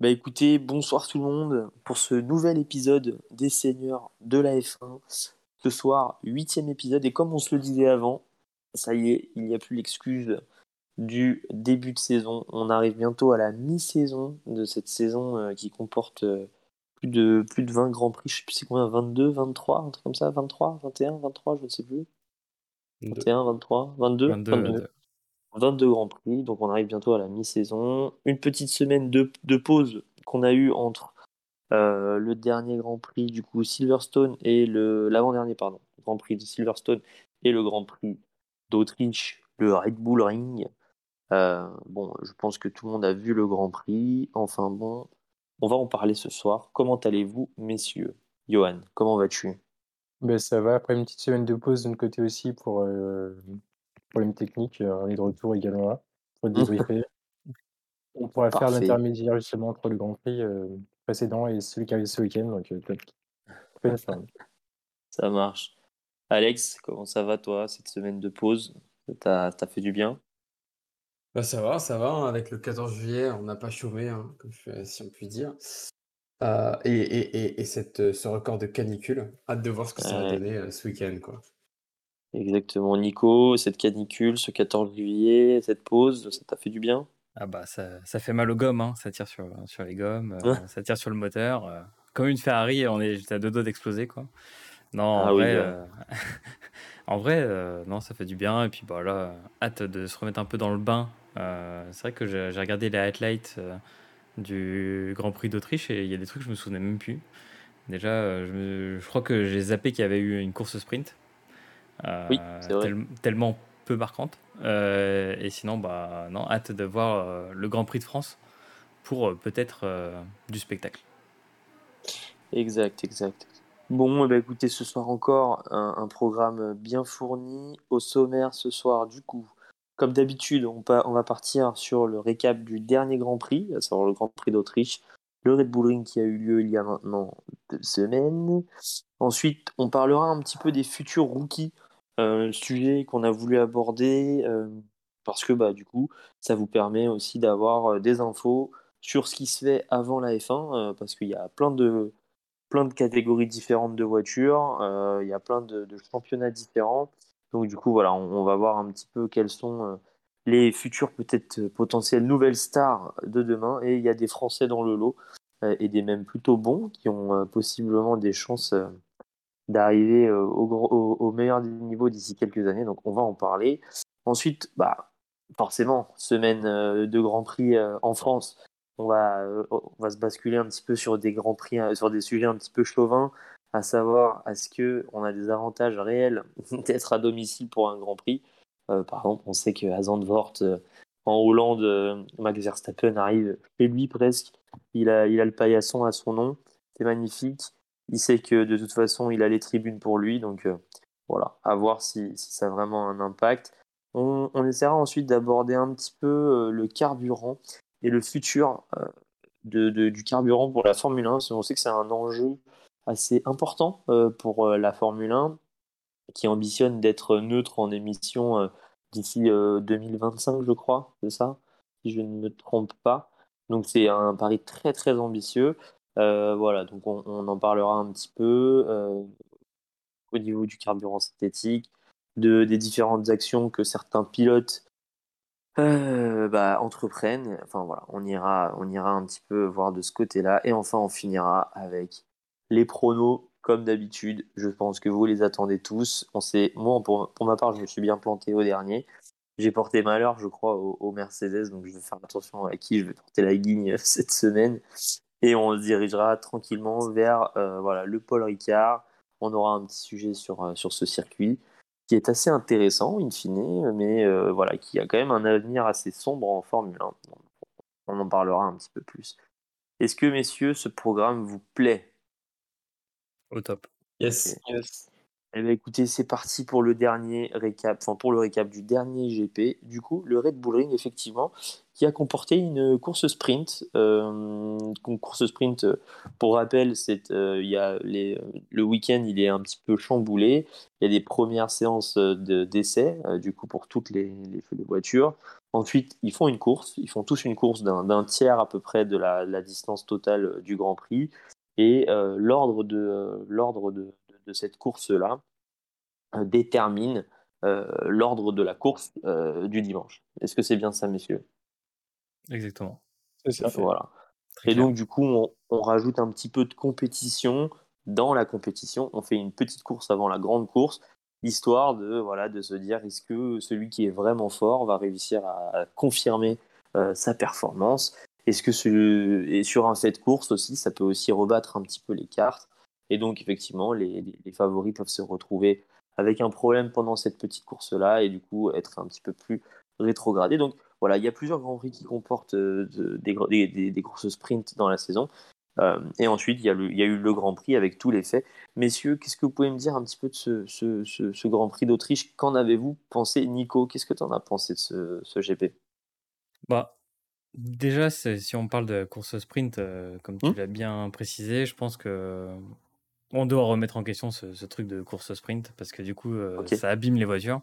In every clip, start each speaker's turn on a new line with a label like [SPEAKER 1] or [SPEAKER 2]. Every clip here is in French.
[SPEAKER 1] Bah écoutez, bonsoir tout le monde pour ce nouvel épisode des Seigneurs de la F1. Ce soir, huitième épisode et comme on se le disait avant, ça y est, il n'y a plus l'excuse du début de saison. On arrive bientôt à la mi-saison de cette saison euh, qui comporte euh, plus de, plus de 20 grands prix. Je sais plus c'est combien, 22, 23, un truc comme ça, 23, 21, 23, je ne sais plus. 21, 23, 22, 22, 22. 22 grands prix, donc on arrive bientôt à la mi-saison. Une petite semaine de, pause qu'on a eu entre euh, le dernier Grand Prix du coup Silverstone et le l'avant-dernier pardon Grand Prix de Silverstone et le Grand Prix d'Autriche, le Red Bull Ring. Euh, bon, je pense que tout le monde a vu le Grand Prix. Enfin bon, on va en parler ce soir. Comment allez-vous, messieurs? Johan, comment vas-tu?
[SPEAKER 2] Ben, Ça va, après une petite semaine de pause notre côté aussi pour euh, problème technique. on est de retour également pour débriefer. on pourra faire l'intermédiaire justement entre le Grand Prix précédent et celui qui arrive ce week-end. Donc,
[SPEAKER 1] ça marche. Alex, comment ça va toi cette semaine de pause? T'as as fait du bien?
[SPEAKER 3] Bah ça va, ça va. Hein, avec le 14 juillet, on n'a pas chômé, hein, si on peut dire. Euh, et, et, et, cette, ce record de canicule, hâte de voir ce que ça va donner euh, ce week-end. Quoi.
[SPEAKER 1] Exactement, Nico, cette canicule, ce 14 juillet, cette pause, ça t'a fait du bien?
[SPEAKER 4] Ah bah ça, ça fait mal aux gommes, hein. ça tire sur, sur les gommes, euh, ça tire sur le moteur. comme une Ferrari, on est à deux doigts d'exploser quoi. Non, en ah vrai, en vrai non, ça fait du bien. Et puis bah là, hâte de se remettre un peu dans le bain euh, c'est vrai que j'ai regardé les highlights euh, du Grand Prix d'Autriche et il y a des trucs que je me souvenais même plus. Déjà, euh, je, crois que j'ai zappé qu'il y avait eu une course sprint.
[SPEAKER 1] Oui,
[SPEAKER 4] tellement peu marquante. et sinon, bah, non, hâte de voir le Grand Prix de France pour peut-être du spectacle.
[SPEAKER 1] Exact, exact. Bon, bah, écoutez, ce soir encore, un, un, programme bien fourni. Au sommaire, ce soir, du coup, comme d'habitude, on, va partir sur le récap du dernier Grand Prix, à savoir le Grand Prix d'Autriche, le Red Bull Ring qui a eu lieu il y a maintenant deux semaines. Ensuite, on parlera un petit peu des futurs rookies, euh, sujet qu'on a voulu aborder, euh, parce que bah, du coup, ça vous permet aussi d'avoir euh, des infos sur ce qui se fait avant la F1, euh, parce qu'il y a plein de, plein de catégories différentes de voitures, il y a plein de championnats différents. Donc du coup, voilà, on, va voir un petit peu quelles sont les futures peut-être potentielles nouvelles stars de demain. Et il y a des Français dans le lot et des même plutôt bons qui ont possiblement des chances d'arriver au, meilleur des niveaux d'ici quelques années. Donc on va en parler. Ensuite, bah, forcément, semaine de Grand Prix en France. On va, on va se basculer un petit peu sur des grands prix, sur des sujets un petit peu chauvins, à savoir est-ce que on a des avantages réels d'être à domicile pour un Grand Prix? Euh, par exemple, on sait qu'à Zandvoort, euh, en Hollande, euh, Max Verstappen arrive chez lui presque. Il a, il a le paillasson à son nom. C'est magnifique. Il sait que de toute façon, il a les tribunes pour lui. Donc voilà, à voir si, ça a vraiment un impact. On, essaiera ensuite d'aborder un petit peu le carburant et le futur de, du carburant pour la Formule 1. On sait que c'est un enjeu assez important euh, pour euh, la Formule 1 qui ambitionne d'être neutre en émissions euh, d'ici 2025, je crois, c'est ça, si je ne me trompe pas. Donc c'est un pari très très ambitieux. Voilà, donc on, en parlera un petit peu au niveau du carburant synthétique, de, des différentes actions que certains pilotes bah, entreprennent. Enfin voilà, on ira, un petit peu voir de ce côté-là. Et enfin, on finira avec les pronos, comme d'habitude, je pense que vous les attendez tous. On sait, moi, pour, ma part, je me suis bien planté au dernier. J'ai porté malheur, je crois, au, Mercedes, donc je vais faire attention à qui je vais porter la guigne cette semaine. Et on se dirigera tranquillement vers euh, voilà, le Paul Ricard. On aura un petit sujet sur, euh, sur ce circuit qui est assez intéressant, in fine, mais euh, voilà, qui a quand même un avenir assez sombre en Formule 1. On en parlera un petit peu plus. Est-ce que, messieurs, ce programme vous plaît?
[SPEAKER 4] Au top.
[SPEAKER 3] Yes.
[SPEAKER 1] Eh bien, écoutez, c'est parti pour le dernier récap, enfin pour le récap du dernier GP. Du coup, le Red Bull Ring, effectivement, qui a comporté une course sprint euh, course sprint, pour rappel, c'est il y a les, le week-end, il est un petit peu chamboulé. Il y a des premières séances d'essai, du coup, pour toutes les, les, voitures. Ensuite, ils font une course. Ils font tous une course d'un tiers à peu près de la, la, distance totale du Grand Prix. Et l'ordre de, l'ordre de, de, cette course-là détermine l'ordre de la course du dimanche. Est-ce que c'est bien ça, messieurs?
[SPEAKER 4] Exactement.
[SPEAKER 1] Voilà. Et donc, du coup, on, rajoute un petit peu de compétition dans la compétition. On fait une petite course avant la grande course, histoire de, voilà, de se dire est-ce que celui qui est vraiment fort va réussir à, confirmer euh, sa performance? Est-ce que ce, et sur un set course aussi, ça peut aussi rebattre un petit peu les cartes. Et donc, effectivement, les, les favoris peuvent se retrouver avec un problème pendant cette petite course-là et du coup être un petit peu plus rétrogradé. Donc, voilà, il y a plusieurs Grands Prix qui comportent euh, des, des, courses sprint dans la saison. Euh, et ensuite, il y, a il y, a eu le Grand Prix avec tous les faits. Messieurs, qu'est-ce que vous pouvez me dire un petit peu de ce, ce, ce, Grand Prix d'Autriche? Qu'en avez-vous pensé? Nico, qu'est-ce que tu en as pensé de ce, GP
[SPEAKER 4] bah, Déjà, si on parle de course sprint, euh, comme tu hmm l'as bien précisé, je pense que on doit remettre en question ce, truc de course sprint parce que du coup, ça abîme les voitures.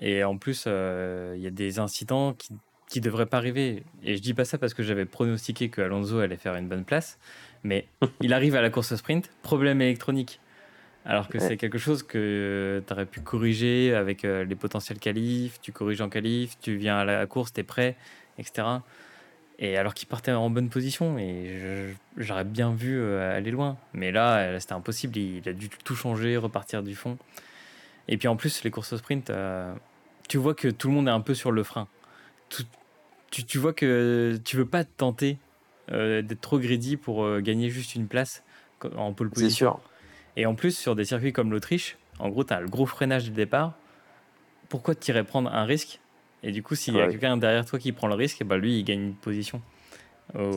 [SPEAKER 4] Et en plus, il y a des incidents qui qui devraient pas arriver. Et je dis pas ça parce que j'avais pronostiqué que Alonso allait faire une bonne place, mais il arrive à la course sprint, problème électronique. Alors que c'est quelque chose que tu aurais pu corriger avec les potentiels qualifs, tu corriges en qualif, tu viens à la course, tu es prêt, etc. Et alors qu'il partait en bonne position, et j'aurais bien vu aller loin. Mais là, c'était impossible, il, a dû tout changer, repartir du fond. Et puis en plus, les courses sprint, tu vois que tout le monde est un peu sur le frein. tu, tu, vois que tu veux pas te tenter euh, d'être trop greedy pour euh, gagner juste une place en pole position. C'est sûr. Et en plus, sur des circuits comme l'Autriche, en gros, tu as le gros freinage du départ. Pourquoi tu irais prendre un risque Et du coup, s'il y a quelqu'un derrière toi qui prend le risque, bah lui, il gagne une position.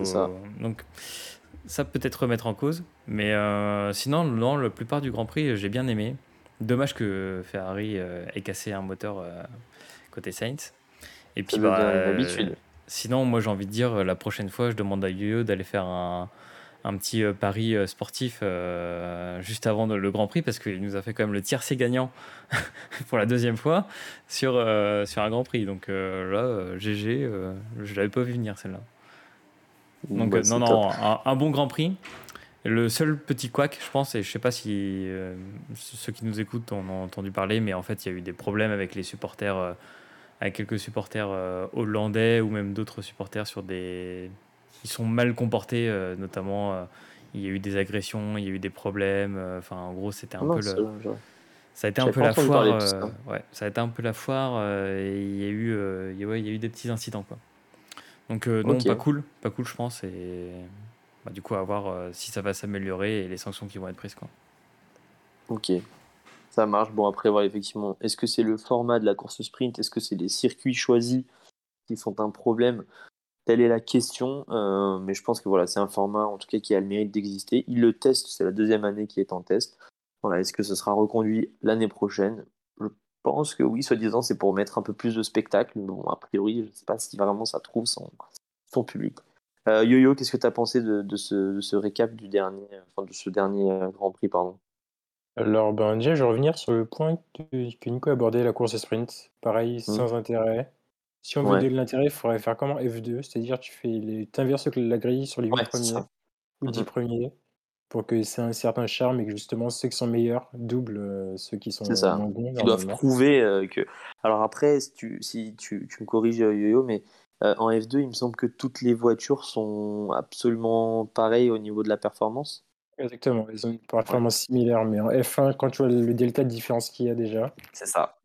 [SPEAKER 4] Ça. Donc, ça peut être remettre en cause. Mais euh, sinon, dans la plupart du Grand Prix, j'ai bien aimé. Dommage que Ferrari ait cassé un moteur côté Saints. Et puis, bah, euh, sinon, moi, j'ai envie de dire, la prochaine fois, je demande à Yo d'aller faire un, un petit euh, pari euh, sportif juste avant le Grand Prix parce qu'il nous a fait quand même le tiercé gagnant pour la deuxième fois sur, sur un Grand Prix. Donc là, GG, je l'avais pas vu venir celle-là. Donc bah, non, non, un, bon Grand Prix. Le seul petit couac, je pense, et je sais pas si ceux qui nous écoutent en ont entendu parler, mais en fait, il y a eu des problèmes avec les supporters avec quelques supporters euh, hollandais ou même d'autres supporters sur des. Ils sont mal comportés, euh, notamment. Euh, il y a eu des agressions, il y a eu des problèmes. Enfin, en gros, c'était un peu le. Ça a été un peu la foire. ouais, ça a été un peu la foire. et il y a eu, il y a, ouais, il y a eu des petits incidents, quoi. Donc non, pas cool, pas cool, je pense. Et bah, du coup, à voir si ça va s'améliorer et les sanctions qui vont être prises, quoi.
[SPEAKER 1] Ok. Ça marche. Bon, après, voilà, effectivement, est-ce que c'est le format de la course sprint? Est-ce que c'est les circuits choisis qui sont un problème? Telle est la question. Euh, mais je pense que voilà, c'est un format, en tout cas, qui a le mérite d'exister. Il le teste, c'est la deuxième année qui est en test. Voilà, est-ce que ce sera reconduit l'année prochaine? Je pense que oui, soi-disant, c'est pour mettre un peu plus de spectacle. Bon, a priori, je ne sais pas si vraiment ça trouve son, son public. Euh, Yo-Yo, qu'est-ce que tu as pensé de, de, ce, de, ce, récap du dernier, enfin, de ce dernier euh, Grand Prix pardon?
[SPEAKER 2] Alors, ben, déjà, je vais revenir sur le point que, que Nico a abordé, la course sprint. Pareil, mmh. sans intérêt. Si on veut de l'intérêt, il faudrait faire comme F2, c'est-à-dire tu fais les... inverses la grille sur les 8 premiers ou 10 mmh premiers pour que c'est un certain charme et que justement ceux qui sont meilleurs doublent euh, ceux qui sont
[SPEAKER 1] moins bons. Ils doivent prouver euh, que. Alors après, si tu, si tu, tu me corriges, euh, Yo-Yo, mais en F2, il me semble que toutes les voitures sont absolument pareilles au niveau de la performance.
[SPEAKER 2] Exactement, ils ont une performance similaire, mais en F1, quand tu vois le delta de différence qu'il y a déjà,
[SPEAKER 1] C'est ça.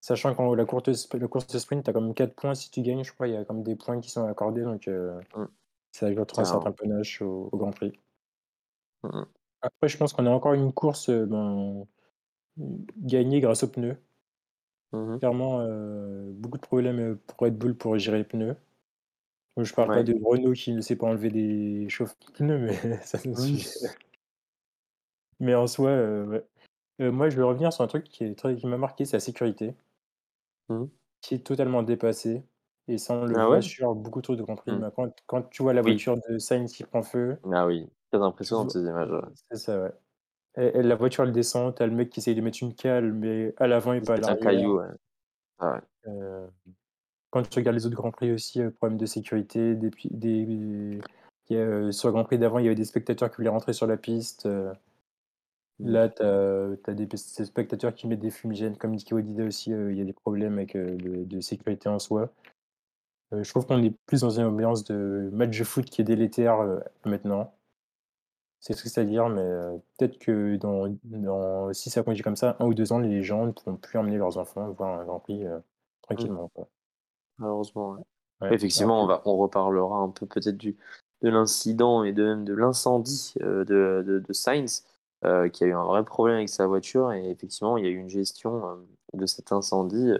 [SPEAKER 2] Sachant qu'en la la course de sprint, tu as comme 4 points si tu gagnes, je crois, il y a comme des points qui sont accordés, donc euh, mm. ça ajoute un certain panache au, Grand Prix. Mm, mm. Après, je pense qu'on a encore une course euh, ben, gagnée grâce aux pneus. Mm-hmm. Clairement, euh, beaucoup de problèmes pour Red Bull pour gérer les pneus. Je parle pas de Renault qui ne sait pas enlever des chauffe-pneus, mais ça nous suffit. Mais en soi, euh, euh, moi, je vais revenir sur un truc qui est très qui m'a marqué, c'est la sécurité. Mmh. Qui est totalement dépassée. Et ça, on le ah voit sur beaucoup trop de. Mmh. Quand, quand, tu vois la voiture de Sainz qui prend feu.
[SPEAKER 1] Ah oui, très impressionnant ces images.
[SPEAKER 2] C'est ça, ouais. Et, la voiture, elle descend, t'as le mec qui essaye de mettre une cale, mais à l'avant et pas à l'arrière. un caillou, ouais. Ah ouais. Euh, quand tu regardes les autres Grands Prix aussi, euh, problème de sécurité, des, des, euh, sur le Grand Prix d'avant, il y avait des spectateurs qui voulaient rentrer sur la piste. Mmh. Là, tu as, des, spectateurs qui mettent des fumigènes, comme Nico disait aussi, il y a des problèmes avec, de, de, sécurité en soi. Euh, je trouve qu'on est plus dans une ambiance de match de foot qui est délétère euh, maintenant. C'est triste à dire, mais euh, peut-être que dans, dans, si ça continue comme ça, un ou deux ans, les gens ne pourront plus emmener leurs enfants voir un Grand Prix tranquillement. Mmh.
[SPEAKER 1] Malheureusement, Effectivement, on, va, on reparlera un peu peut-être de l'incident et de même de l'incendie de, de, de, Sainz, qui a eu un vrai problème avec sa voiture. Et effectivement, il y a eu une gestion de cet incendie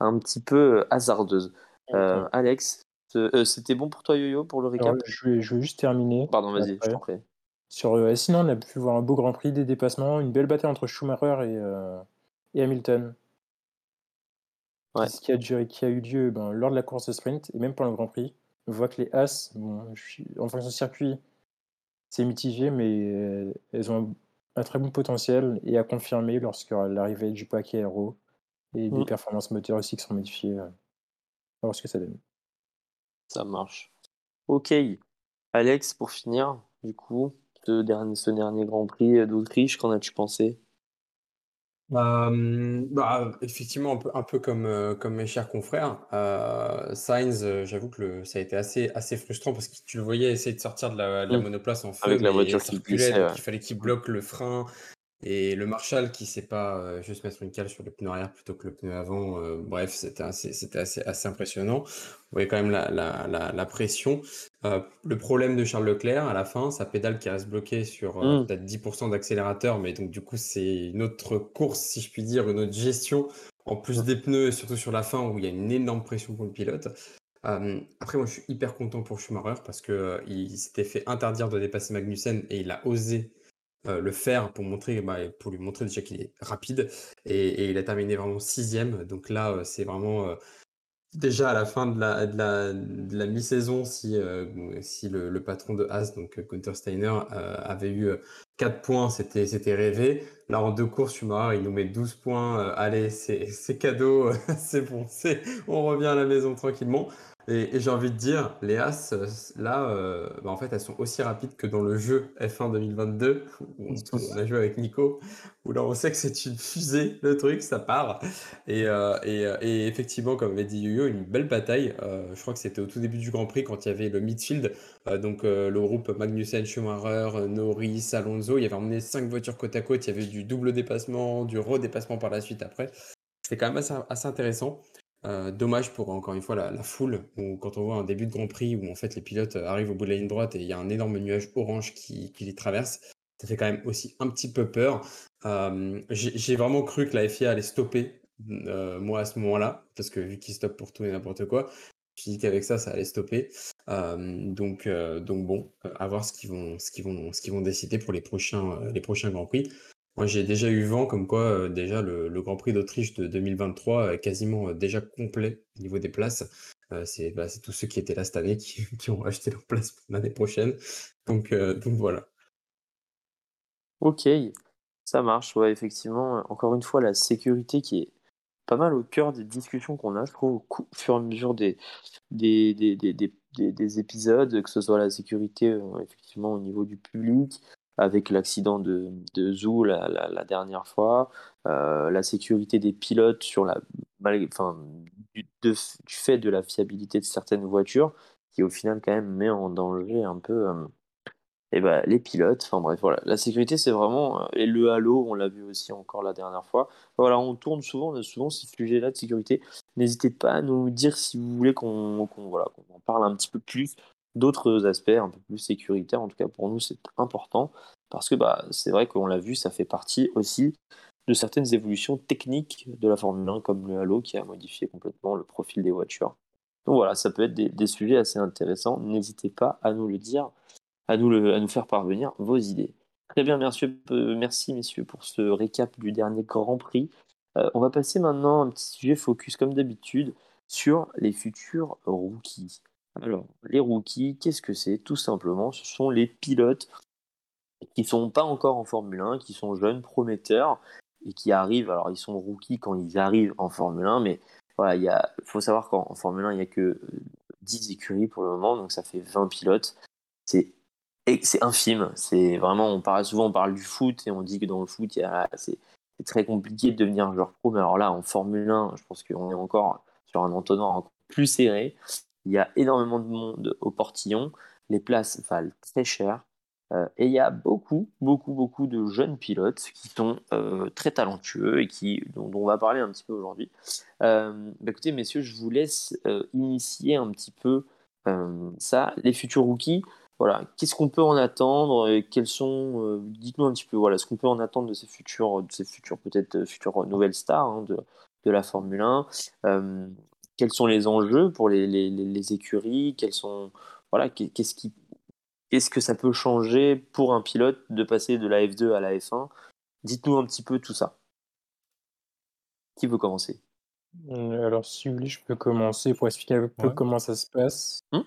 [SPEAKER 1] un petit peu hasardeuse. Euh, Alex, euh, c'était bon pour toi, Yo-Yo, pour le récap?
[SPEAKER 2] je, vais, juste terminer.
[SPEAKER 1] Pardon, vas-y, je t'en prie.
[SPEAKER 2] Sur, euh, sinon, on a pu voir un beau Grand Prix, des dépassements, une belle bataille entre Schumacher et, et Hamilton. Ce qui a, qui a eu lieu ben, lors de la course de sprint et même pendant le Grand Prix. On voit que les As, bon, en fonction du circuit, c'est mitigé, mais elles ont un, très bon potentiel et à confirmer lorsque l'arrivée du paquet aéro et des mm. performances moteurs aussi qui sont modifiées voir ce que ça donne.
[SPEAKER 1] Ça marche. Ok. Alex, pour finir, du coup, ce dernier, ce dernier Grand Prix d'Autriche, qu'en as-tu pensé?
[SPEAKER 3] Bah, effectivement, un peu, un peu comme, euh, comme mes chers confrères. Euh, Sainz, euh, j'avoue que le, ça a été assez, assez frustrant parce que tu le voyais essayer de sortir de la, mm. monoplace en feu.
[SPEAKER 1] Avec la voiture qui glissait,
[SPEAKER 3] Il fallait qu'il bloque le frein. Et le Marshall qui sait pas euh, juste mettre une cale sur le pneu arrière plutôt que le pneu avant, euh, bref, c'était assez, c'était assez, assez impressionnant. Vous voyez quand même la, la, la, la pression. Euh, le problème de Charles Leclerc à la fin, sa pédale qui reste bloquée sur mmh. peut-être 10% d'accélérateur, mais donc du coup c'est une autre course, si je puis dire, une autre gestion, en plus des pneus et surtout sur la fin où il y a une énorme pression pour le pilote. après, moi je suis hyper content pour Schumacher parce que il s'était fait interdire de dépasser Magnussen et il a osé euh, le faire pour montrer, bah, pour lui montrer déjà qu'il est rapide. Et, il a terminé vraiment sixième. Donc là, euh, c'est vraiment euh, déjà à la fin de la, de la, mi-saison, si, si le, patron de Haas, donc Gunther Steiner, avait eu 4 points, c'était, c'était rêvé. Là, en deux courses, Schumacher, il nous met 12 points. allez, c'est, c'est cadeau, c'est bon, c'est, on revient à la maison tranquillement. Et, j'ai envie de dire, les As, euh, là, euh, bah, en fait, elles sont aussi rapides que dans le jeu F1 2022, où on, a joué avec Nico, où là, on sait que c'est une fusée, le truc, ça part. Et, euh, et, effectivement, comme avait dit Yo-Yo, une belle bataille. je crois que c'était au tout début du Grand Prix, quand il y avait le midfield, donc le groupe Magnussen, Schumacher, Norris, Alonso. Il y avait emmené cinq voitures côte à côte. Il y avait du double dépassement, du redépassement par la suite après. C'était quand même assez intéressant. Euh, dommage pour encore une fois la, foule, où quand on voit un début de Grand Prix où en fait les pilotes arrivent au bout de la ligne droite et il y a un énorme nuage orange qui, les traverse, ça fait quand même aussi un petit peu peur. Euh, j'ai vraiment cru que la FIA allait stopper, euh, moi à ce moment-là, parce que vu qu'ils stoppent pour tout et n'importe quoi, je dit qu'avec ça, ça allait stopper. donc, donc bon, à voir ce qu'ils vont, ce qu'ils vont, ce qu'ils vont décider pour les prochains, les prochains Grands Prix. Moi, j'ai déjà eu vent comme quoi, euh, déjà, le, Grand Prix d'Autriche de 2023 est quasiment euh, déjà complet au niveau des places. Euh, bah, c'est tous ceux qui étaient là cette année qui, ont acheté leur place pour l'année prochaine. Donc, voilà.
[SPEAKER 1] Ok, ça marche. Effectivement, encore une fois, la sécurité qui est pas mal au cœur des discussions qu'on a, je trouve, au fur et à mesure des, des épisodes, que ce soit la sécurité effectivement au niveau du public, avec l'accident de, de Zou la, dernière fois, euh, la sécurité des pilotes sur la, enfin, du, fait de la fiabilité de certaines voitures, qui au final quand même met en danger un peu euh, et ben, les pilotes. Enfin bref, voilà. La sécurité, c'est vraiment. Euh, et le halo, on l'a vu aussi encore la dernière fois. Voilà, on tourne souvent, on a souvent ces sujets-là de sécurité. N'hésitez pas à nous dire si vous voulez qu'on voilà, qu'on en parle un petit peu plus d'autres aspects un peu plus sécuritaires. En tout cas, pour nous, c'est important parce que bah, c'est vrai qu'on l'a vu, ça fait partie aussi de certaines évolutions techniques de la Formule 1, comme le Halo qui a modifié complètement le profil des voitures. Donc voilà, ça peut être des, sujets assez intéressants. N'hésitez pas à nous le dire, à nous, faire parvenir vos idées. Très bien, merci, euh, merci messieurs pour ce récap du dernier Grand Prix. Euh, on va passer maintenant à un petit sujet focus comme d'habitude sur les futurs rookies. Alors, les rookies, qu'est-ce que c'est? Tout simplement, ce sont les pilotes qui sont pas encore en Formule 1, qui sont jeunes, prometteurs, et qui arrivent. Alors, ils sont rookies quand ils arrivent en Formule 1, mais voilà, il faut savoir qu'en Formule 1, il n'y a que 10 écuries pour le moment, donc ça fait 20 pilotes. C'est infime. C'est vraiment, on parle souvent, on parle du foot et on dit que dans le foot, c'est très compliqué de devenir joueur pro. Mais alors là, en Formule 1, je pense qu'on est encore sur un entonnoir plus serré. Il y a énormément de monde au portillon. Les places valent très cher. Euh, et il y a beaucoup, beaucoup, beaucoup de jeunes pilotes qui sont euh, très talentueux et qui, dont, on va parler un petit peu aujourd'hui. Euh, bah, écoutez, messieurs, je vous laisse initier un petit peu ça. Les futurs rookies, voilà, qu'est-ce qu'on peut en attendre Quels sont, dites-nous un petit peu, voilà, ce qu'on peut en attendre de ces futurs, de ces futurs peut-être futures nouvelles stars hein, de, de, la Formule 1. Quels sont les enjeux pour les, les, les écuries Quels sont, voilà, qu'est-ce qui Qu'est-ce que ça peut changer pour un pilote de passer de la F2 à la F1 Dites-nous un petit peu tout ça. Qui veut commencer?
[SPEAKER 2] Euh, Alors, si vous voulez, je peux commencer pour expliquer un peu comment ça se passe. Hmm?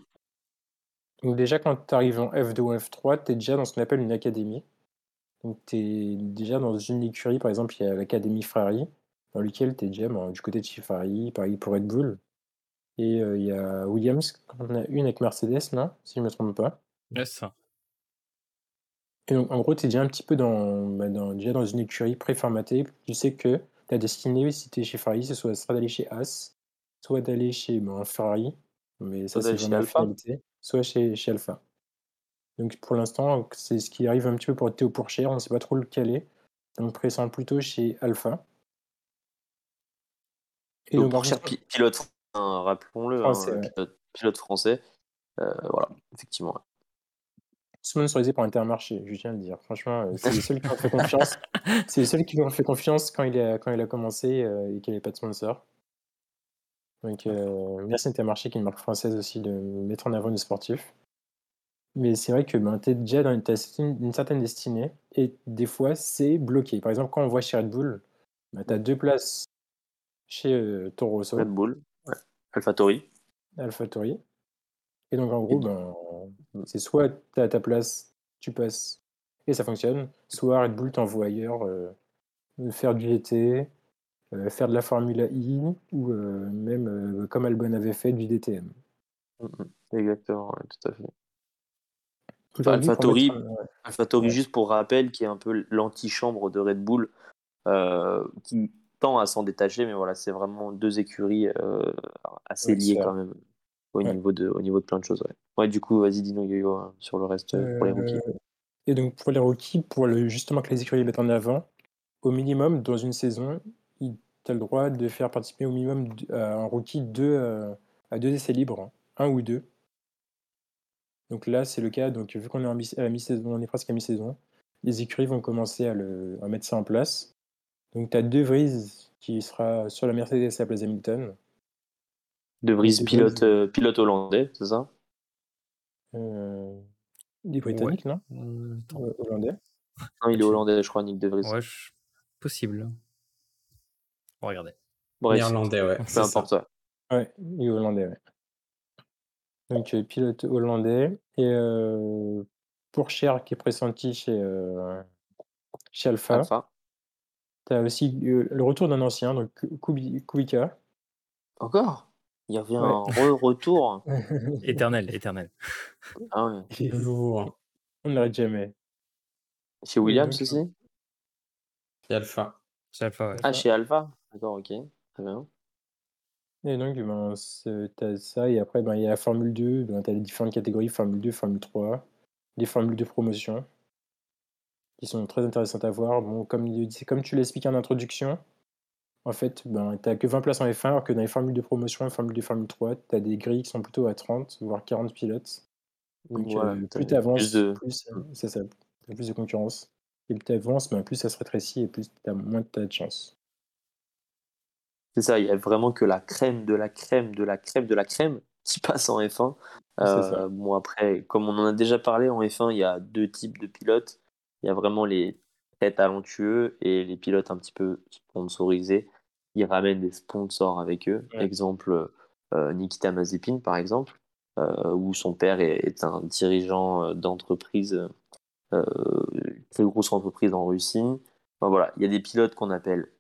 [SPEAKER 2] Donc déjà, quand tu arrives en F2 ou F3, tu es déjà dans ce qu'on appelle une académie. Donc tu es déjà dans une écurie, par exemple, il y a l'académie Ferrari, dans laquelle tu es déjà du côté de chez Ferrari, pareil pour Red Bull. Et euh, il y a Williams, on a une avec Mercedes, là, si je ne me trompe pas. Et donc, en gros, tu es déjà un petit peu dans, bah, dans, déjà dans une écurie préformatée. Tu sais que ta destinée, si tu es chez Ferrari, c'est soit, d'aller chez As, soit d'aller chez bon, Ferrari, mais ça, c'est vraiment la finalité, soit chez, chez Alpha. Donc, pour l'instant, c'est ce qui arrive un petit peu pour Théo Pourchère, on ne sait pas trop le caler. Donc, pressant plutôt chez Alpha.
[SPEAKER 1] Et donc, Pourchère, pilote, hein, rappelons-le, hein, pilote, français. Euh, voilà, effectivement
[SPEAKER 2] sponsorisé par Intermarché, je tiens à le dire. Franchement, euh, c'est les seuls qui ont fait confiance. c'est les seuls qui ont fait confiance quand il a, quand il a commencé euh, et qu'il n'y avait pas de sponsor. Donc, euh, merci Intermarché, qui est une marque française aussi, de mettre en avant des sportifs. Mais c'est vrai que ben, tu es déjà dans une, certaine destinée et des fois, c'est bloqué. Par exemple, quand on voit chez Red Bull, ben, tu as deux places chez Toro Rosso.
[SPEAKER 1] Red Bull, ouais. AlphaTauri.
[SPEAKER 2] AlphaTauri. Et donc, en gros, ben, c'est soit tu as ta place, tu passes et ça fonctionne, soit Red Bull t'envoie ailleurs euh, faire du GT, euh, faire de la Formula I ou euh, même, comme Albon avait fait, du DTM.
[SPEAKER 1] Mm-hmm. Exactement, tout à fait. AlphaTauri, ouais. juste pour rappel, qui est un peu l'antichambre de Red Bull, qui tend à s'en détacher, mais voilà, c'est vraiment deux écuries assez liées quand même au, niveau de, au niveau de plein de choses. Ouais, ouais du coup, vas-y, dis-nous yo hein, sur le reste euh, pour les rookies. Euh,
[SPEAKER 2] et donc, pour les rookies, pour le, justement que les écuries mettent en avant, au minimum, dans une saison, tu as le droit de faire participer au minimum un rookie deux, euh, à deux essais libres, un ou deux. Donc là, c'est le cas. Donc, vu qu'on est, à mi-saison, on est presque à mi-saison, les écuries vont commencer à, le, à mettre ça en place. Donc, tu as De Vries qui sera sur la Mercedes à la place Hamilton.
[SPEAKER 1] De Vries, pilote, euh, pilote hollandais, c'est ça?
[SPEAKER 2] Euh, Il est britannique, non? Euh, Hollandais
[SPEAKER 1] Non, il est hollandais, je crois, Nick De Vries.
[SPEAKER 4] Ouais, possible. Regardez.
[SPEAKER 3] Irlandais, ouais.
[SPEAKER 1] Peu importe ça.
[SPEAKER 2] Ouais, il est hollandais, ouais. Donc, pilote hollandais. Et pour Cher, qui est pressenti chez, chez Alpha. Alpha. Tu as aussi le retour d'un ancien, donc Kubica.
[SPEAKER 1] Encore? Il y avait un re-retour.
[SPEAKER 4] éternel, éternel.
[SPEAKER 1] Ah ouais.
[SPEAKER 2] On ne l'arrête jamais.
[SPEAKER 1] Chez Williams aussi?
[SPEAKER 3] Chez Alpha.
[SPEAKER 4] Chez Alpha, ouais.
[SPEAKER 1] Ah, chez Alpha D'accord, ok. Très bien.
[SPEAKER 2] Et donc, ben, tu ça, et après, ben, il y a la Formule 2, ben, tu as les différentes catégories, Formule 2, Formule 3, les formules de promotion, qui sont très intéressantes à voir. Bon, comme, comme tu l'expliques en introduction, en fait, ben, tu n'as que 20 places en F1, alors que dans les formules de promotion formules de Formule 3, tu as des grilles qui sont plutôt à 30, voire 40 pilotes. Donc, euh, plus tu avances, plus, ça, ça, plus de concurrence. Et plus tu avances, ben, plus ça se rétrécit et plus tu as moins de chance.
[SPEAKER 1] C'est ça, il y a vraiment que la crème de la crème de la crème de la crème qui passe en F1. Euh, bon, après, comme on en a déjà parlé, en F1, il y a deux types de pilotes. Il y a vraiment les très talentueux et les pilotes un petit peu sponsorisés, ils ramènent des sponsors avec eux. Exemple, Nikita Mazepin par exemple, où son père est, un dirigeant d'entreprise, très grosse entreprise en Russie. voilà, il y a des pilotes qu'on appelle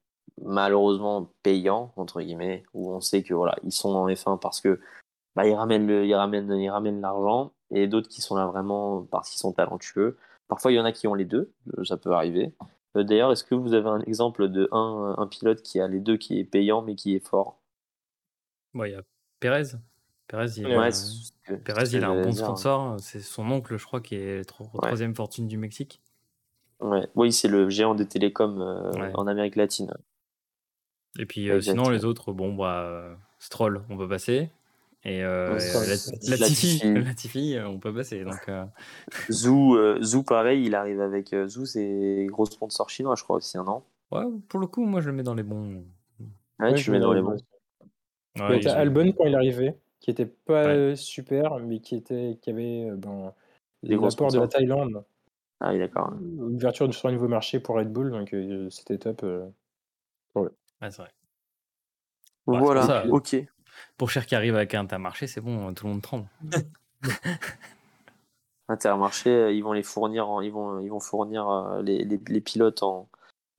[SPEAKER 1] malheureusement payants entre guillemets, où on sait que voilà, ils sont en F1 parce que bah, ils ramènent le, ils ramènent, ils ramènent l'argent, et d'autres qui sont là vraiment parce qu'ils sont talentueux. Parfois, il y en a qui ont les deux, euh, ça peut arriver. Euh, d'ailleurs, est-ce que vous avez un exemple de un, un pilote qui a les deux, qui est payant mais qui est fort?
[SPEAKER 4] Il y a Pérez. Pérez, il, il a un bon sponsor. C'est son oncle, je crois, qui est troisième fortune du Mexique.
[SPEAKER 1] Ouais. Oui, c'est le géant des télécoms euh, en Amérique latine.
[SPEAKER 4] Et puis sinon, les autres, bon, bah, Stroll, on peut passer. Et euh, la, Latifi, on peut passer. Donc, euh.
[SPEAKER 1] Zou, euh, Zou, pareil, il arrive avec Zou, c'est gros sponsor chinois, je crois aussi, un an.
[SPEAKER 4] Ouais, pour le coup, moi je le mets dans les bons.
[SPEAKER 1] Ouais, tu le mets dans les bons.
[SPEAKER 2] Ouais, il y a Albon quand il arrivait, qui était pas super, mais qui, était, qui avait ben, l'apport de la Thaïlande.
[SPEAKER 1] Ah oui, d'accord.
[SPEAKER 2] Ouverture sur un nouveau marché pour Red Bull, donc c'était top.
[SPEAKER 4] Ouais, c'est vrai.
[SPEAKER 1] voilà, ok.
[SPEAKER 4] Pour Cher qui arrive avec un intermarché, c'est bon, tout le monde tremble.
[SPEAKER 1] intermarché, euh, ils vont les fournir, ils vont, ils vont fournir euh, les, les, pilotes en,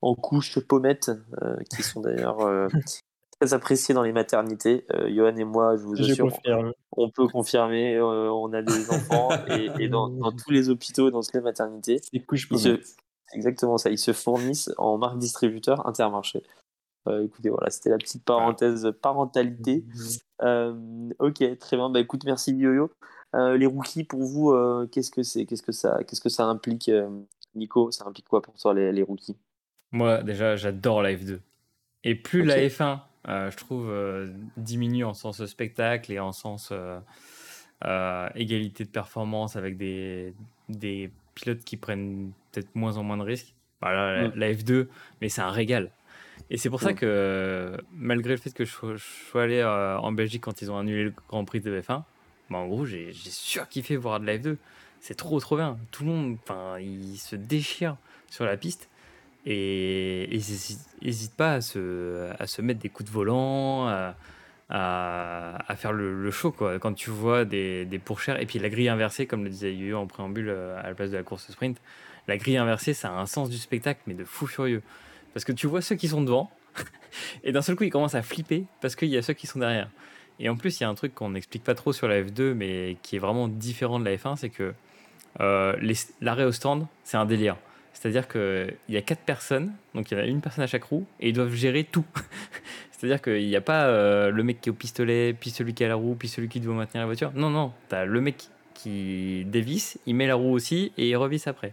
[SPEAKER 1] en couches pommettes, euh, qui sont d'ailleurs très appréciées dans les maternités. Johan et moi, je vous assure, on peut confirmer, on a des enfants et, dans, dans, tous les hôpitaux, dans toutes les maternités,
[SPEAKER 2] couches
[SPEAKER 1] exactement ça, ils se fournissent en marque distributeur Intermarché. Euh, écoutez, voilà, c'était la petite parenthèse parentalité. Euh, ok, très bien. Bah, écoute, merci Yo-Yo. Euh, les rookies, pour vous, qu'est-ce que c'est Qu'est-ce que ça Qu'est-ce que ça implique, Nico? Ça implique quoi pour toi les, les rookies?
[SPEAKER 4] Moi, déjà, j'adore la F2. Et plus la F1, je trouve, diminue en sens spectacle et en sens égalité de performance avec des, des pilotes qui prennent peut-être moins en moins de risques. Voilà, la, la F2, mais c'est un régal. Et c'est pour ça que, malgré le fait que je, sois allé euh, en Belgique quand ils ont annulé le Grand Prix de F1, bah en gros, j'ai surkiffé voir de la F2. C'est trop, trop bien. Tout le monde, enfin, il se déchire sur la piste. Et ils n'hésitent pas à se, à se mettre des coups de volant, à, à, faire le, show. Quoi. Quand tu vois des, des pourchères, et puis la grille inversée, comme le disait Yu en préambule euh, à la place de la course sprint, la grille inversée, ça a un sens du spectacle, mais de fou furieux. Parce que tu vois ceux qui sont devant, et d'un seul coup, ils commencent à flipper parce qu'il y a ceux qui sont derrière. Et en plus, il y a un truc qu'on n'explique pas trop sur la F2, mais qui est vraiment différent de la F1, c'est que euh, l'arrêt au stand, c'est un délire. C'est-à-dire qu'il y a quatre personnes, donc il y en a une personne à chaque roue, et ils doivent gérer tout. C'est-à-dire qu'il n'y a pas euh, le mec qui est au pistolet, puis celui qui a la roue, puis celui qui doit maintenir la voiture. Non, non, tu as le mec qui dévisse, il met la roue aussi, et il revisse après.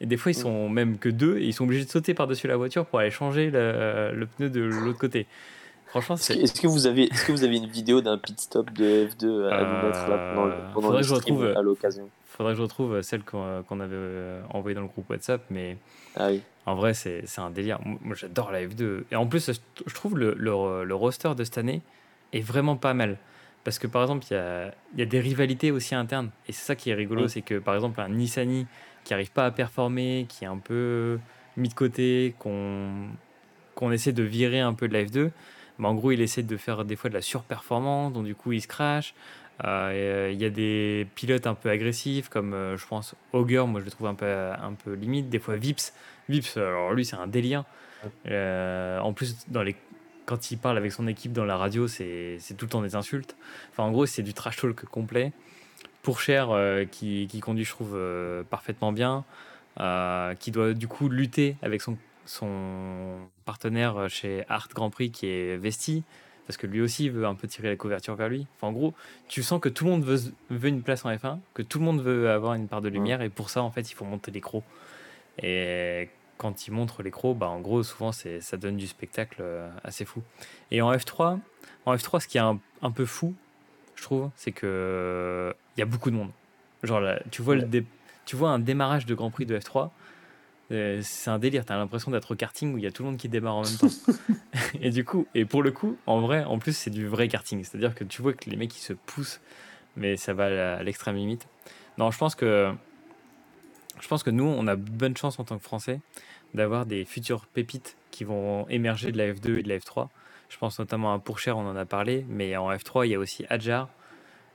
[SPEAKER 4] Et des fois, ils mm. sont même que deux et ils sont obligés de sauter par-dessus la voiture pour aller changer le, pneu de l'autre côté. Franchement,
[SPEAKER 1] c'est. Est-ce que, vous avez, est-ce que vous avez une vidéo d'un pit stop de F2 à vous mettre là pendant, euh, pendant le stream à l'occasion?
[SPEAKER 4] Faudrait que je retrouve celle qu'on avait euh, envoyée dans le groupe WhatsApp, mais
[SPEAKER 1] ah oui.
[SPEAKER 4] en vrai, c'est un délire. Moi, j'adore la F2. Et en plus, je trouve le, le, le, roster de cette année est vraiment pas mal. Parce que par exemple, il y a, y a, des rivalités aussi internes. Et c'est ça qui est rigolo, mm. c'est que par exemple, un Nissani qui n'arrive pas à performer, qui est un peu mis de côté, qu'on qu'on essaie de virer un peu de la F2. Mais en gros, il essaie de faire des fois de la surperformance, donc du coup, il se crash. Euh, il y a des pilotes un peu agressifs, comme euh, je pense Auger, moi je le trouve un peu, un peu limite. Des fois, Vips. Vips, alors lui, c'est un délire. Euh, en plus, quand il parle avec son équipe dans la radio, c'est tout le temps des insultes. Enfin, en gros, c'est du trash talk complet pour cher euh, qui, qui, conduit, je trouve, euh, parfaitement bien, euh, qui doit du coup lutter avec son, son partenaire chez Art Grand Prix qui est Vesti, parce que lui aussi veut un peu tirer la couverture vers lui. Enfin, en gros, tu sens que tout le monde veut, veut une place en F1, que tout le monde veut avoir une part de lumière, et pour ça, en fait, il faut monter les crocs. Et quand il montre les crocs, bah, en gros, souvent, ça donne du spectacle assez fou. Et en F3, en F3 ce qui est un, un peu fou, je trouve, c'est que il y a beaucoup de monde. Genre, là, tu, vois le tu vois un démarrage de Grand Prix de F3, euh, c'est un délire. Tu as l'impression d'être au karting où il y a tout le monde qui démarre en même temps. et du coup, et pour le coup, en vrai, en plus, c'est du vrai karting. C'est-à-dire que tu vois que les mecs, ils se poussent, mais ça va à l'extrême limite. Non, je pense que. Je pense que nous, on a bonne chance en tant que Français d'avoir des futures pépites qui vont émerger de la F2 et de la F3 Je pense notamment à Pourchère, on en a parlé, mais en F3, il y a aussi Adjar,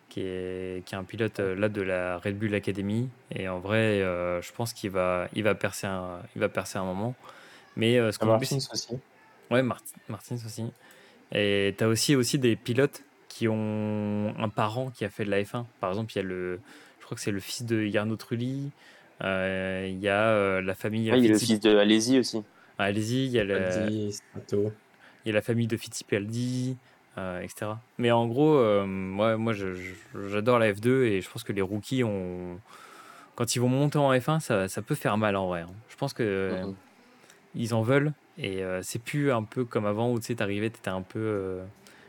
[SPEAKER 4] qui est, qui est un pilote là de la Red Bull Academy. Et en vrai, je pense qu'il va, il va, percer un, il va percer un moment. Mais ce
[SPEAKER 2] qu'on Martins aussi.
[SPEAKER 4] Ouais, Martins aussi. Et tu as aussi, aussi des pilotes qui ont un parent qui a fait de la F1. Par exemple, il y a le, je crois que c'est le fils de Yarno Trulli. Euh, il y a euh, la famille.
[SPEAKER 1] il y a le fils de Alési aussi.
[SPEAKER 4] Ah, Alési, il y a la, il y a la famille de Fittipaldi, euh, etc. Mais en gros, moi, moi j'adore la F2 et je pense que les rookies ont. Quand ils vont monter en F1, ça, ça peut faire mal en vrai. Hein. Je pense que mm-hmm. ils en veulent et c'est plus un peu comme avant où tu sais, t'arrivais, t'étais un peu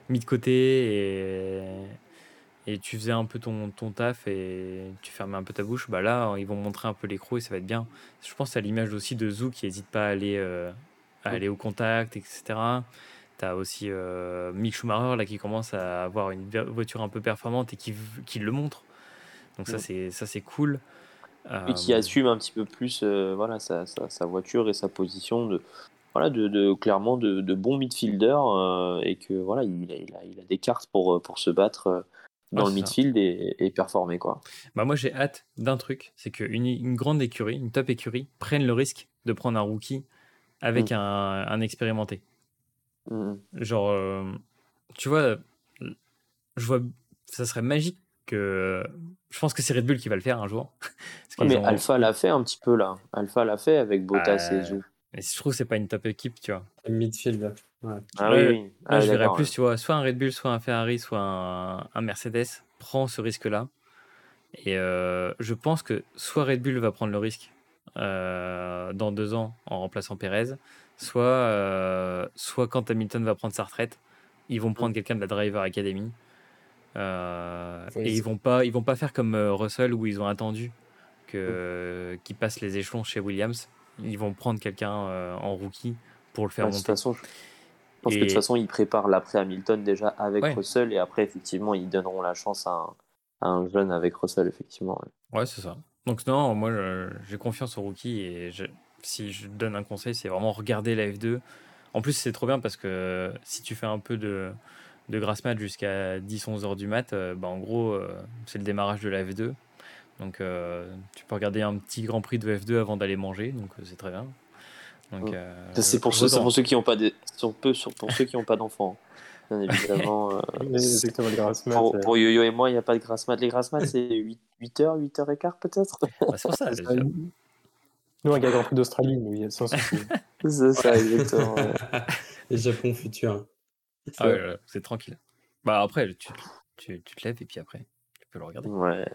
[SPEAKER 4] mis de côté et, et tu faisais un peu ton, ton taf et tu fermais un peu ta bouche, bah là, ils vont montrer un peu l'écrou et ça va être bien. Je pense à l'image aussi de Zou qui n'hésite pas à aller, euh, à aller au contact, etc. Tu as aussi euh, Mick Schumacher là, qui commence à avoir une voiture un peu performante et qui, qui le montre. Donc ça, c'est ça c'est cool.
[SPEAKER 1] Et qui euh, assume un petit peu plus voilà, sa, sa, sa, voiture et sa position de, voilà, de, de clairement de, de bons midfielders et que voilà, il a, il a, il a des cartes pour, pour se battre dans le midfield et, performer. Quoi.
[SPEAKER 4] Bah moi, j'ai hâte d'un truc c'est qu'une une grande écurie, une top écurie, prenne le risque de prendre un rookie avec mm. un, un, expérimenté. Mm. Genre, euh, tu vois, je vois, ça serait magique que. Je pense que c'est Red Bull qui va le faire un jour.
[SPEAKER 1] mais Alpha l'a fait un petit peu là. Alpha l'a fait avec Bottas et Zou.
[SPEAKER 4] Mais je trouve que c'est pas une top équipe, tu vois.
[SPEAKER 3] Midfield.
[SPEAKER 1] Ah oui, oui.
[SPEAKER 4] Ah, je verrais plus, tu vois, soit un Red Bull, soit un Ferrari, soit un, Mercedes prend ce risque-là. Et euh, je pense que soit Red Bull va prendre le risque euh, dans deux ans en remplaçant Perez, soit, euh, soit quand Hamilton va prendre sa retraite, ils vont prendre mm. quelqu'un de la Driver Academy. et ils vont pas, ils vont pas faire comme Russell où ils ont attendu que mm. qu'il passe les échelons chez Williams. Ils vont prendre quelqu'un en rookie pour le faire monter. De toute
[SPEAKER 1] façon, je pense que de toute façon, ils préparent l'après Hamilton déjà avec Russell et après, effectivement, ils donneront la chance à un, jeune avec Russell, effectivement.
[SPEAKER 4] Ouais, c'est ça. Donc, non, moi, j'ai confiance au rookie et si je donne un conseil, c'est vraiment regarder la F2. En plus, c'est trop bien parce que si tu fais un peu de, de grasse mat jusqu'à 10-11 heures du mat, euh, bah, en gros, euh, c'est le démarrage de la F2. Donc, euh, tu peux regarder un petit Grand Prix de F2 avant d'aller manger, donc c'est très bien.
[SPEAKER 1] Euh, c'est pour, ceux, pour ceux qui n'ont pas des, pour ceux qui n'ont pas d'enfants. Bien évidemment. Euh, pour, pour, Yo-Yo et moi, il n'y a pas de grasse mat. Les grasses mat, c'est 8, 8h, 8h15 peut-être?
[SPEAKER 4] Bah, c'est pour ça.
[SPEAKER 2] Nous, un gars Grand Prix d'Australie, mais sans souci.
[SPEAKER 1] c'est ça, exactement.
[SPEAKER 3] Les Japon futur.
[SPEAKER 4] Ah ouais, c'est tranquille. Bah après, tu, tu, tu, te lèves et puis après, tu peux le regarder.
[SPEAKER 1] Ouais,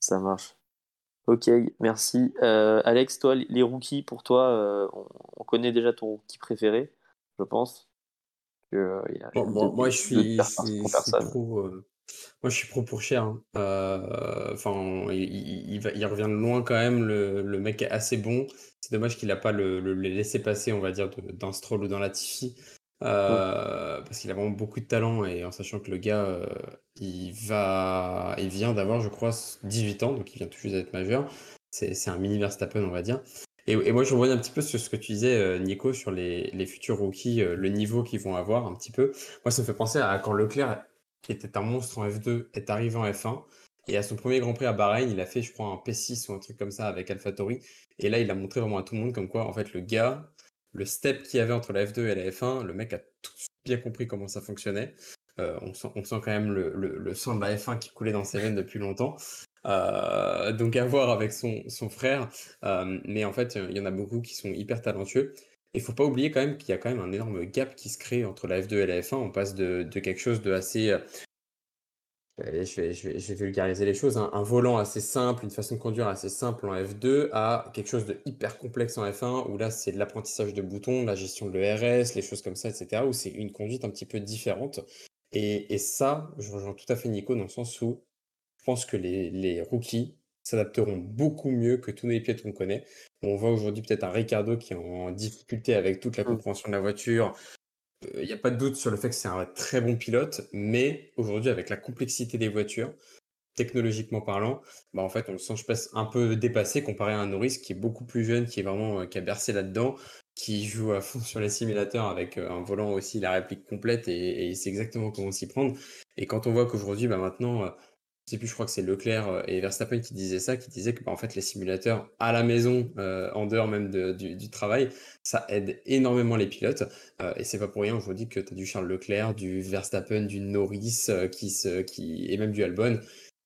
[SPEAKER 1] ça marche. Ok, merci. Euh, Alex, toi, les rookies, pour toi, euh, on, connaît déjà ton rookie préféré, je pense.
[SPEAKER 3] Euh, moi, je suis, pro. moi, je suis pro pour cher. Hein. Enfin, il, va, il revient de loin quand même. Le, le mec est assez bon. C'est dommage qu'il n'a pas le, le, laissé passer, on va dire, d'un Stroll ou d'un Latifi. Euh, parce qu'il a vraiment beaucoup de talent et en sachant que le gars, euh, il va, il vient d'avoir, je crois, 18 ans, donc il vient tout juste d'être majeur. C'est un mini Verstappen, on va dire. Et, moi, je reviens un petit peu sur ce que tu disais, euh, Nico, sur les, futurs rookies, le niveau qu'ils vont avoir un petit peu. Moi, ça me fait penser à quand Leclerc, qui était un monstre en F2, est arrivé en F1. Et à son premier Grand Prix à Bahreïn, il a fait, je crois, un P6 ou un truc comme ça avec AlphaTauri. Et là, il a montré vraiment à tout le monde comme quoi, en fait, le gars, le step qu'il y avait entre la F2 et la F1, le mec a tout bien compris comment ça fonctionnait. Euh, on, sent, on, sent, quand même le, le, sang de la F1 qui coulait dans ses veines depuis longtemps. Euh, donc à voir avec son, son frère. Euh, mais en fait, il y en a beaucoup qui sont hyper talentueux. Il faut pas oublier quand même qu'il y a quand même un énorme gap qui se crée entre la F2 et la F1. On passe de, de quelque chose de assez je vais, je, vais, vulgariser les choses. Hein. Un volant assez simple, une façon de conduire assez simple en F2 à quelque chose de hyper complexe en F1 où là c'est de l'apprentissage de boutons, la gestion de l'ERS, les choses comme ça, etc. Où c'est une conduite un petit peu différente. Et, et, ça, je rejoins tout à fait Nico dans le sens où je pense que les, les rookies s'adapteront beaucoup mieux que tous les pilotes qu'on connaît. On voit aujourd'hui peut-être un Ricardo qui est en difficulté avec toute la mmh. compréhension de la voiture, il n'y a pas de doute sur le fait que c'est un très bon pilote, mais aujourd'hui, avec la complexité des voitures, technologiquement parlant, bah en fait, on le sent, je un peu dépassé comparé à un Norris qui est beaucoup plus jeune, qui est vraiment, euh, qui a bercé là-dedans. Qui joue à fond sur les simulateurs avec un volant aussi, la réplique complète et, et c'est exactement comment s'y prendre. Et quand on voit qu'aujourd'hui, bah maintenant, je sais plus, je crois que c'est Leclerc et Verstappen qui disaient ça, qui disaient que bah, les simulateurs à la maison, en dehors même du, travail, ça aide énormément les pilotes. et c'est pas pour rien aujourd'hui que tu as du Charles Leclerc, du Verstappen, du Norris qui, et même du Albon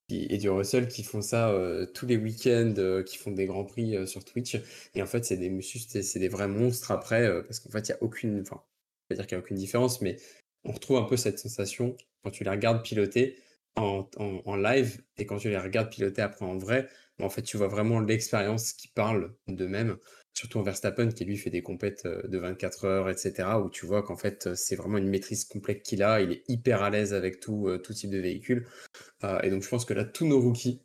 [SPEAKER 3] et du Russell qui font ça tous les week-ends, qui font des grands prix sur Twitch. Et en fait, c'est des c'est des vrais monstres après, parce qu'en fait, il n'y a aucune, enfin, vais dire qu'il n'y a aucune différence, mais on retrouve un peu cette sensation quand tu les regardes piloter en, en, live et quand tu les regardes piloter après en vrai, en fait, tu vois vraiment l'expérience qui parle d'eux-mêmes, surtout en Verstappen qui lui fait des compètes de 24 heures, etc., où tu vois qu'en fait, c'est vraiment une maîtrise complète qu'il a, il est hyper à l'aise avec tout, tout type de véhicule. et donc, je pense que là, tous nos rookies,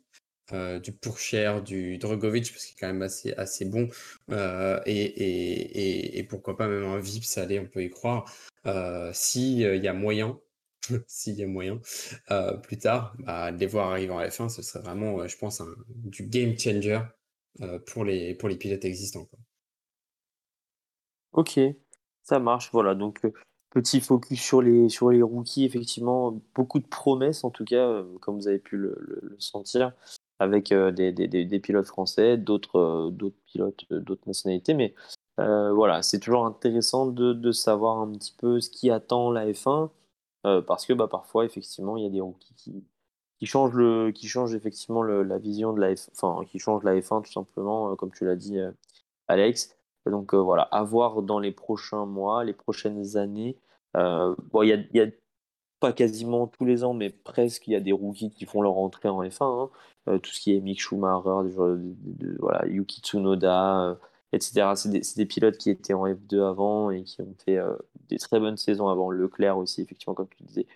[SPEAKER 3] du Pourcher, du Drogovic, parce qu'il est quand même assez, bon, et, et, et, pourquoi pas même un Vips, allez, on peut y croire, s'il y a moyen, s'il y a moyen, euh, plus tard, bah, de les voir arriver en F1, ce serait vraiment, euh, je pense, du game changer euh, pour, les, pour les pilotes existants.
[SPEAKER 1] Ok, ça marche. Voilà, donc petit focus sur les, sur les rookies, effectivement, beaucoup de promesses en tout cas, comme vous avez pu le, sentir, avec des, des, des, pilotes français, d'autres pilotes d'autres nationalités, mais voilà, c'est toujours intéressant de, de, savoir un petit peu ce qui attend la F1 euh, parce que bah, parfois, effectivement, il y a des rookies qui, qui changent, le, qui changent effectivement la vision de la F, enfin, qui changent la F1 tout simplement, euh, comme tu l'as dit, euh, Alex. Donc voilà, à voir dans les prochains mois, les prochaines années. bon, il y a, pas quasiment tous les ans, mais presque, il y a des rookies qui font leur entrée en F1. Hein. tout ce qui est Mick Schumacher, de, voilà, Yuki Tsunoda, etc. C'est des, des, pilotes qui étaient en F2 avant et qui ont fait des très bonnes saisons avant. Leclerc aussi, effectivement, comme tu disais,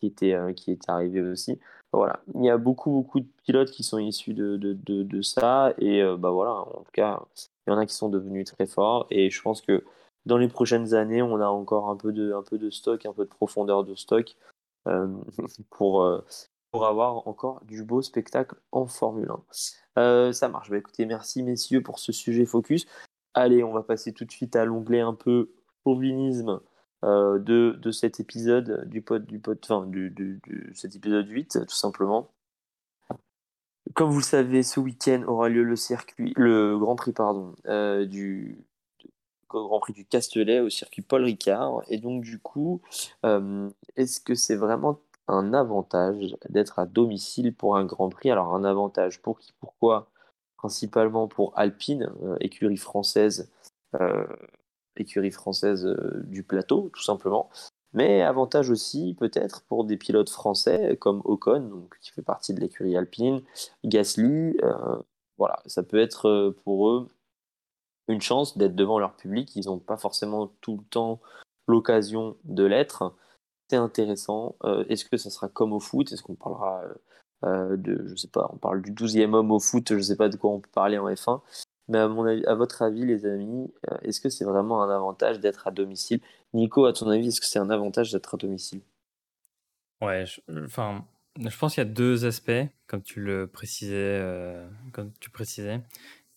[SPEAKER 1] qui était, euh, qui est arrivé aussi. Voilà, il y a beaucoup, beaucoup de pilotes qui sont issus de, de, de, ça. Et euh, bah voilà, en tout cas, il y en a qui sont devenus très forts. Et je pense que dans les prochaines années, on a encore un peu de, un peu de stock, un peu de profondeur de stock euh, pour, pour avoir encore du beau spectacle en Formule 1. ça marche. Bah, écoutez, merci messieurs pour ce sujet focus. Allez, on va passer tout de suite à l'onglet un peu chauvinisme euh, de, de, cet épisode, du pod, du pod, enfin, du, du, cet épisode 8, tout simplement. Comme vous le savez, ce week-end aura lieu le circuit, le Grand Prix, pardon, euh, du Grand Prix du Castellet au circuit Paul Ricard. Et donc, du coup, euh, est-ce que c'est vraiment un avantage d'être à domicile pour un Grand Prix? Alors, un avantage pour qui? Pourquoi? Principalement pour Alpine, écurie française écurie française euh, du plateau, tout simplement. Mais avantage aussi peut-être pour des pilotes français comme Ocon, qui fait partie de l'écurie alpine, Gasly. Euh, voilà, ça peut être euh, pour eux une chance d'être devant leur public. Ils n'ont pas forcément tout le temps l'occasion de l'être. C'est intéressant. Est-ce que ça sera comme au foot? Est-ce qu'on parlera de, je sais pas, on parle du 12e homme au foot, je ne sais pas de quoi on peut parler en F1. Mais à, mon avis, à votre avis, les amis, euh, est-ce que c'est vraiment un avantage d'être à domicile? Nico, à ton avis, est-ce que c'est un avantage d'être à domicile?
[SPEAKER 4] Ouais, je, enfin, je pense qu'il y a deux aspects, comme tu le précisais. Euh, comme tu précisais.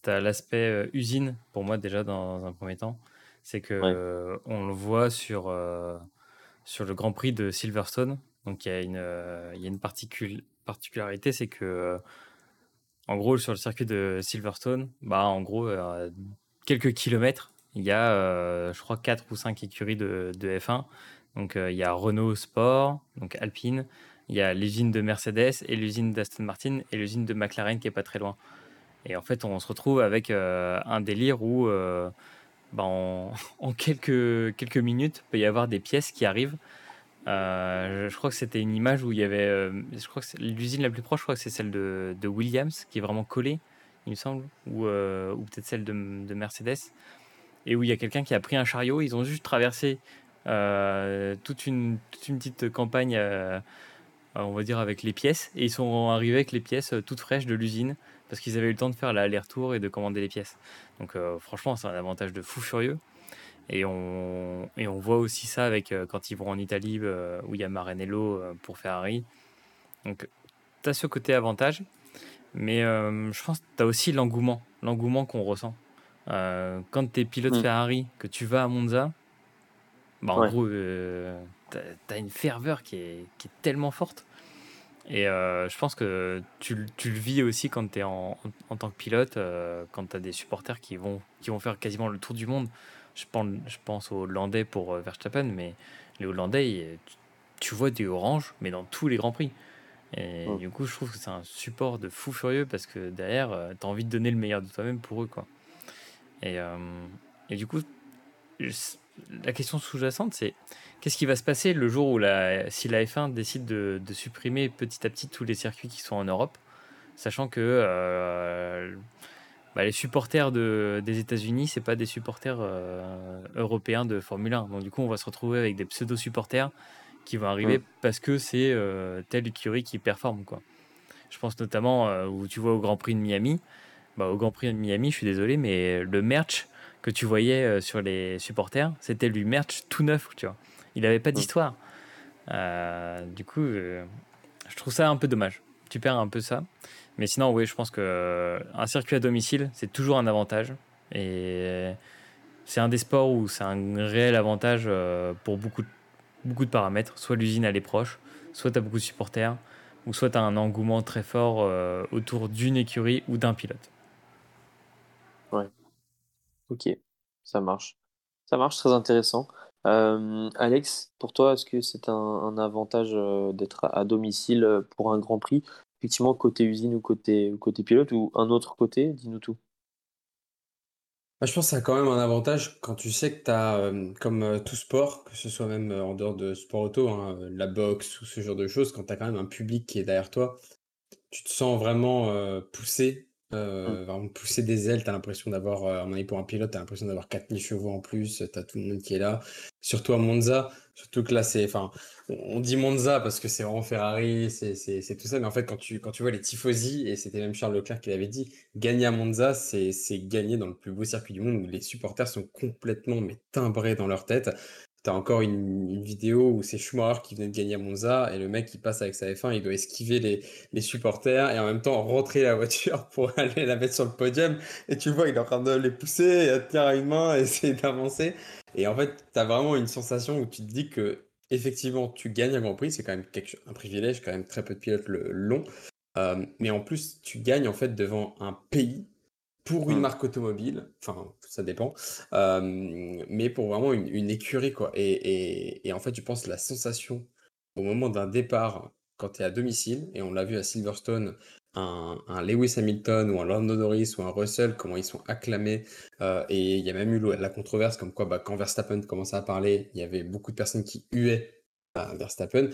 [SPEAKER 4] Tu as l'aspect euh, usine, pour moi, déjà, dans, un premier temps. C'est que on le voit sur, sur le Grand Prix de Silverstone. Donc, il y a une, il y a une particularité, c'est que en gros, sur le circuit de Silverstone, bah, en gros, euh, quelques kilomètres, il y a, euh, je crois, 4 ou 5 écuries de, F1. Donc, euh, il y a Renault Sport, donc Alpine, il y a l'usine de Mercedes et l'usine d'Aston Martin et l'usine de McLaren qui est pas très loin. Et en fait, on se retrouve avec un délire où, bah, en, en, quelques, quelques minutes, peut y avoir des pièces qui arrivent euh, je crois que c'était une image où il y avait. Euh, je crois que l'usine la plus proche, je crois que c'est celle de, Williams, qui est vraiment collée, il me semble, ou, euh, peut-être celle de, de, Mercedes, et où il y a quelqu'un qui a pris un chariot. Ils ont juste traversé toute, une, toute une petite campagne, on va dire, avec les pièces, et ils sont arrivés avec les pièces toutes fraîches de l'usine, parce qu'ils avaient eu le temps de faire l'aller-retour et de commander les pièces. Donc, franchement, c'est un avantage de fou furieux. Et on, et on voit aussi ça avec euh, quand ils vont en Italie euh, où il y a Maranello euh, pour Ferrari. Donc tu as ce côté avantage, mais je pense que tu as aussi l'engouement, l'engouement qu'on ressent. quand tu es pilote mmh. Ferrari, que tu vas à Monza, bah, en gros, tu as, une ferveur qui est, qui est tellement forte. Et je pense que tu, tu, le vis aussi quand tu es en, en, tant que pilote, quand tu as des supporters qui vont, qui vont faire quasiment le tour du monde. Je pense, je pense aux Hollandais pour Verstappen, mais les Hollandais, tu, vois des oranges, mais dans tous les Grands Prix. Et du coup, je trouve que c'est un support de fou furieux parce que derrière, tu as envie de donner le meilleur de toi-même pour eux. Quoi. Et, et du coup, la question sous-jacente, c'est qu'est-ce qui va se passer le jour où la, si la F1 décide de, supprimer petit à petit tous les circuits qui sont en Europe, sachant que euh, bah, les supporters de, des États-Unis, c'est pas des supporters euh, européens de Formule 1. Donc du coup, on va se retrouver avec des pseudo-supporters qui vont arriver parce que c'est euh, telle écurie qui performe. Quoi. Je pense notamment où tu vois au Grand Prix de Miami. Bah, au Grand Prix de Miami, je suis désolé, mais le merch que tu voyais euh, sur les supporters, c'était lui merch tout neuf, tu vois. Il n'avait pas d'histoire. Euh, du coup, euh, je trouve ça un peu dommage. Tu perds un peu ça. Mais sinon, oui, je pense que un circuit à domicile, c'est toujours un avantage. Et c'est un des sports où c'est un réel avantage pour beaucoup de, beaucoup de paramètres. Soit l'usine, elle est proche, soit tu as beaucoup de supporters, ou soit tu as un engouement très fort autour d'une écurie ou d'un pilote.
[SPEAKER 1] Ouais. Ok, ça marche. Ça marche, très intéressant. Euh, Alex, pour toi, est-ce que c'est un, avantage euh, d'être à, domicile euh, pour un Grand Prix? Effectivement, côté usine ou côté, côté pilote, ou un autre côté Dis-nous tout.
[SPEAKER 3] Bah, je pense que ça a quand même un avantage quand tu sais que tu as, comme tout sport, que ce soit même en dehors de sport auto, hein, la boxe ou ce genre de choses, quand tu as quand même un public qui est derrière toi, tu te sens vraiment poussé euh, mmh. vraiment pousser des ailes, t'as l'impression d'avoir, euh, en pour un pilote, t'as l'impression d'avoir 4000 chevaux en plus, t'as tout le monde qui est là. Surtout à Monza, surtout que là, c'est, on dit Monza parce que c'est vraiment Ferrari, c'est, tout ça, mais en fait, quand tu, vois les tifosi, et c'était même Charles Leclerc qui l'avait dit, gagner à Monza, c'est, c'est gagner dans le plus beau circuit du monde où les supporters sont complètement, mais timbrés dans leur tête. T'as encore une, vidéo où c'est Schumacher qui venait de gagner à Monza et le mec qui passe avec sa F1, il doit esquiver les, les supporters et en même temps rentrer la voiture pour aller la mettre sur le podium. Et tu vois, il est en train de les pousser, à tenir à une main et essayer d'avancer. Et en fait, tu as vraiment une sensation où tu te dis que effectivement, tu gagnes un Grand Prix, c'est quand même quelque, un privilège, quand même très peu de pilotes le long. Euh, mais en plus, tu gagnes en fait devant un pays pour une mmh. marque automobile, enfin ça dépend, mais pour vraiment une, écurie quoi. Et, et, en fait, je pense la sensation au moment d'un départ, quand tu es à domicile, et on l'a vu à Silverstone, un, Lewis Hamilton ou un Lando Norris ou un Russell, comment ils sont acclamés, et il y a même eu la controverse comme quoi bah, quand Verstappen commençait à parler, il y avait beaucoup de personnes qui huaient à Verstappen.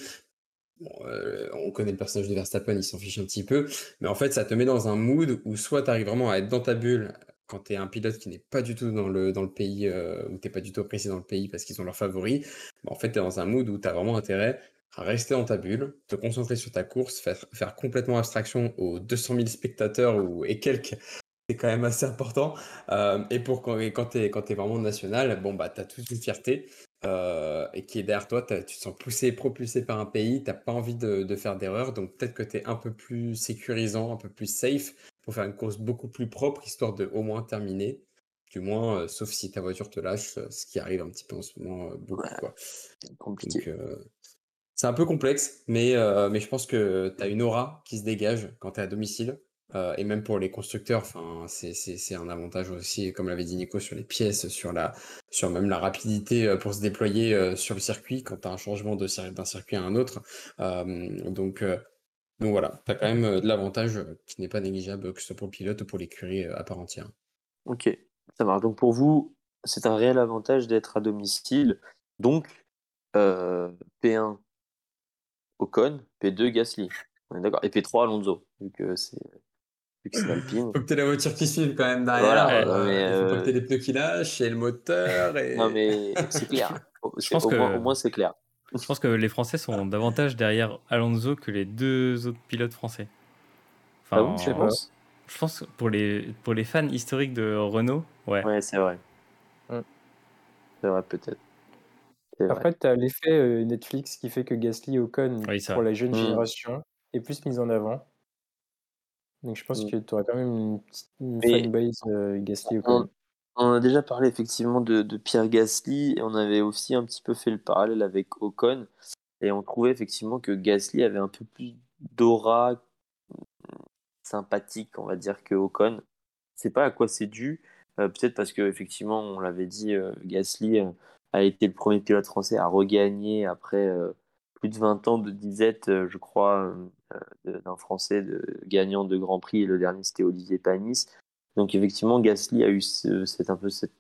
[SPEAKER 3] Euh, on connaît le personnage de Verstappen, il s'en fiche un petit peu, mais en fait, ça te met dans un mood où soit tu arrives vraiment à être dans ta bulle quand tu es un pilote qui n'est pas du tout dans le, dans le pays, euh, ou tu pas du tout apprécié dans le pays parce qu'ils ont leurs favoris, bah, en fait, tu es dans un mood où tu as vraiment intérêt à rester dans ta bulle, te concentrer sur ta course, faire, faire complètement abstraction aux 200 000 spectateurs ou, et quelques c'est quand même assez important. Euh, et pour quand, quand tu es vraiment national, bon, bah, tu as toute une fierté. Euh, et qui est derrière toi, tu te sens poussé, propulsé par un pays, tu n'as pas envie de, faire d'erreur, donc peut-être que tu es un peu plus sécurisant, un peu plus safe pour faire une course beaucoup plus propre, histoire de au moins terminer. Du moins, euh, sauf si ta voiture te lâche, euh, ce qui arrive un petit peu en ce moment beaucoup. Compliqué. c'est un peu complexe, mais, mais je pense que tu as une aura qui se dégage quand tu es à domicile. Euh, et même pour les constructeurs, c'est un avantage aussi, comme l'avait dit Nico, sur les pièces, sur, la, sur même la rapidité euh, pour se déployer euh, sur le circuit quand tu as un changement d'un circuit à un autre. donc, donc voilà, tu as quand même de l'avantage qui n'est pas négligeable, que ce soit pour le pilote ou pour l'écurie à part entière.
[SPEAKER 1] Ok, ça marche. Donc pour vous, c'est un réel avantage d'être à domicile. Donc, P1 Ocon, P2 Gasly. D'accord. Et P3 Alonso, vu que c'est
[SPEAKER 3] Faut que tu aies la voiture qui suive quand même derrière. il faut pas que tu aies les pneus qui lâchent et le moteur. Et...
[SPEAKER 1] Non, mais c'est clair. Je pense au, que... moins, au moins c'est clair.
[SPEAKER 4] Je pense que les Français sont davantage derrière Alonso que les deux autres pilotes français.
[SPEAKER 1] Enfin, ah je pense.
[SPEAKER 4] Je pense que pour les, pour les fans historiques de Renault, ouais.
[SPEAKER 1] Ouais, c'est vrai. Mm. C'est vrai, peut-être.
[SPEAKER 2] Après, tu as l'effet euh, Netflix qui fait que Gasly Ocon, pour la jeune mm. génération, est plus mise en avant. Donc je pense mmh. que tu auras quand même une petite fanbase euh, Gasly
[SPEAKER 1] on, On a déjà parlé effectivement de, Pierre Gasly et on avait aussi un petit peu fait le parallèle avec Ocon et on trouvait effectivement que Gasly avait un peu plus d'aura sympathique, on va dire, que Ocon. C'est pas à quoi c'est dû. Euh, peut-être parce que effectivement, on l'avait dit, euh, Gasly a été le premier pilote français à regagner après plus de 20 ans de disette, je crois, d'un Français de, gagnant de Grand Prix. Et le dernier, c'était Olivier Panis. Donc effectivement, Gasly a eu cette, un peu cette,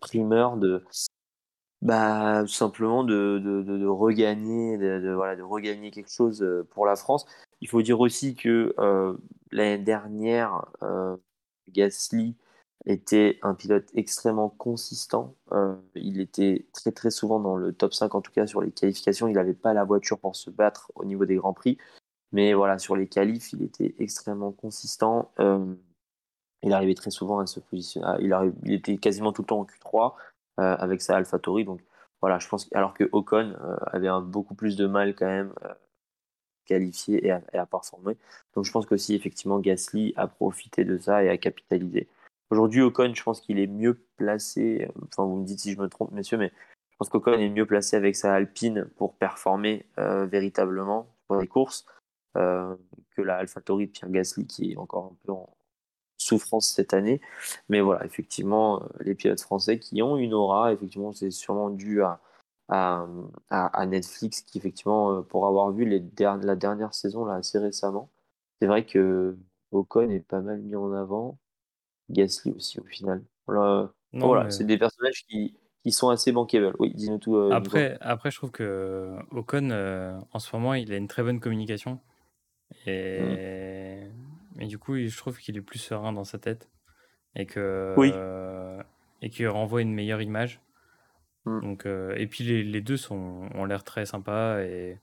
[SPEAKER 1] primeur de bah, simplement de, de, regagner, de, voilà, de regagner quelque chose pour la France. Il faut dire aussi que l'année dernière, Gasly était un pilote extrêmement consistant. Euh, il était très très souvent dans le top 5, en tout cas sur les qualifications. Il n'avait pas la voiture pour se battre au niveau des grands prix. Mais voilà, sur les qualifs, il était extrêmement consistant. Euh, il arrivait très souvent à se positionner. Il, était quasiment tout le temps en Q3 euh, avec sa AlphaTauri. Donc voilà, je pense alors que Ocon avait un, beaucoup plus de mal quand même qualifié et à, et à, performer. Donc je pense qu'aussi effectivement Gasly a profité de ça et a capitalisé. Aujourd'hui, Ocon, je pense qu'il est mieux placé. Enfin, vous me dites si je me trompe, messieurs, mais je pense qu'Ocon est mieux placé avec sa Alpine pour performer euh, véritablement pour les courses euh, que la AlphaTauri de Pierre Gasly qui est encore un peu en souffrance cette année. Mais voilà, effectivement, euh, les pilotes français qui ont une aura, effectivement, c'est sûrement dû à, à, Netflix qui, effectivement, pour avoir vu les la dernière saison là, assez récemment, c'est vrai que Ocon est pas mal mis en avant. Gasly aussi au final. Voilà, c'est des personnages qui, qui sont assez bankable. Oui, dis-nous tout.
[SPEAKER 4] Euh, après, après, je trouve que Ocon, euh, en ce moment, il a une très bonne communication. Et, mmh. du coup, je trouve qu'il est plus serein dans sa tête. Et que oui. et qu'il renvoie une meilleure image. Mmh. Donc, euh, et puis les, les deux sont, ont l'air très sympas. Et,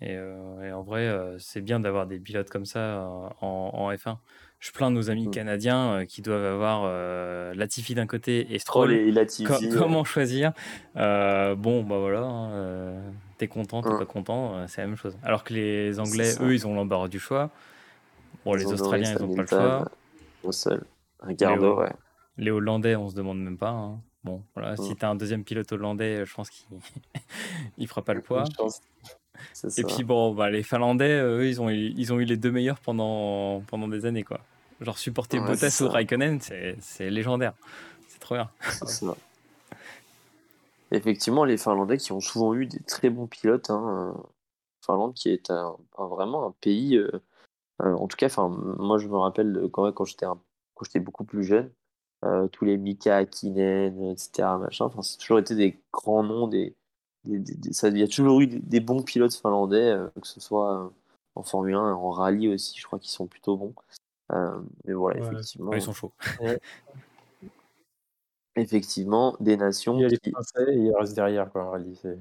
[SPEAKER 4] et, en vrai, c'est bien d'avoir des pilotes comme ça en, en F1 je plains nos amis mmh. canadiens euh, qui doivent avoir euh, Latifi d'un côté et Stroll. et Latifi, comment choisir euh, Bon, bah voilà, hein, t'es content, t'es pas content, c'est la même chose. Alors que les Anglais, eux, ils ont l'embarras du choix. Bon, les Australiens, ils ont pas le choix.
[SPEAKER 1] Au. Ricardo, les, ouais.
[SPEAKER 4] Les Hollandais, on se demande même pas. Hein. Bon, voilà, si mmh. t'as un deuxième pilote hollandais, je pense qu'il il fera pas le poids. Et puis bon, bah, les Finlandais, eux, ils ont, eu, ils ont eu les deux meilleurs pendant, pendant des années. quoi. Genre supporter Bottas ou Raikkonen, c'est légendaire. C'est trop bien.
[SPEAKER 1] Effectivement, les Finlandais qui ont souvent eu des très bons pilotes. Hein. Euh, Finlande qui est un, vraiment un pays. Euh, euh, en tout cas, moi je me rappelle quand, quand j'étais beaucoup plus jeune, tous les Mika Hakkinen, etc. Machin, c'est toujours été des grands noms, des, ça, il y a toujours eu des, bons pilotes finlandais, que ce soit en Formule 1, en rallye aussi, je crois qu'ils sont plutôt bons. Mais voilà, effectivement.
[SPEAKER 4] ils sont chauds.
[SPEAKER 1] effectivement, des nations.
[SPEAKER 2] Il y a les Français et il reste derrière, quoi, en rallye. C'est...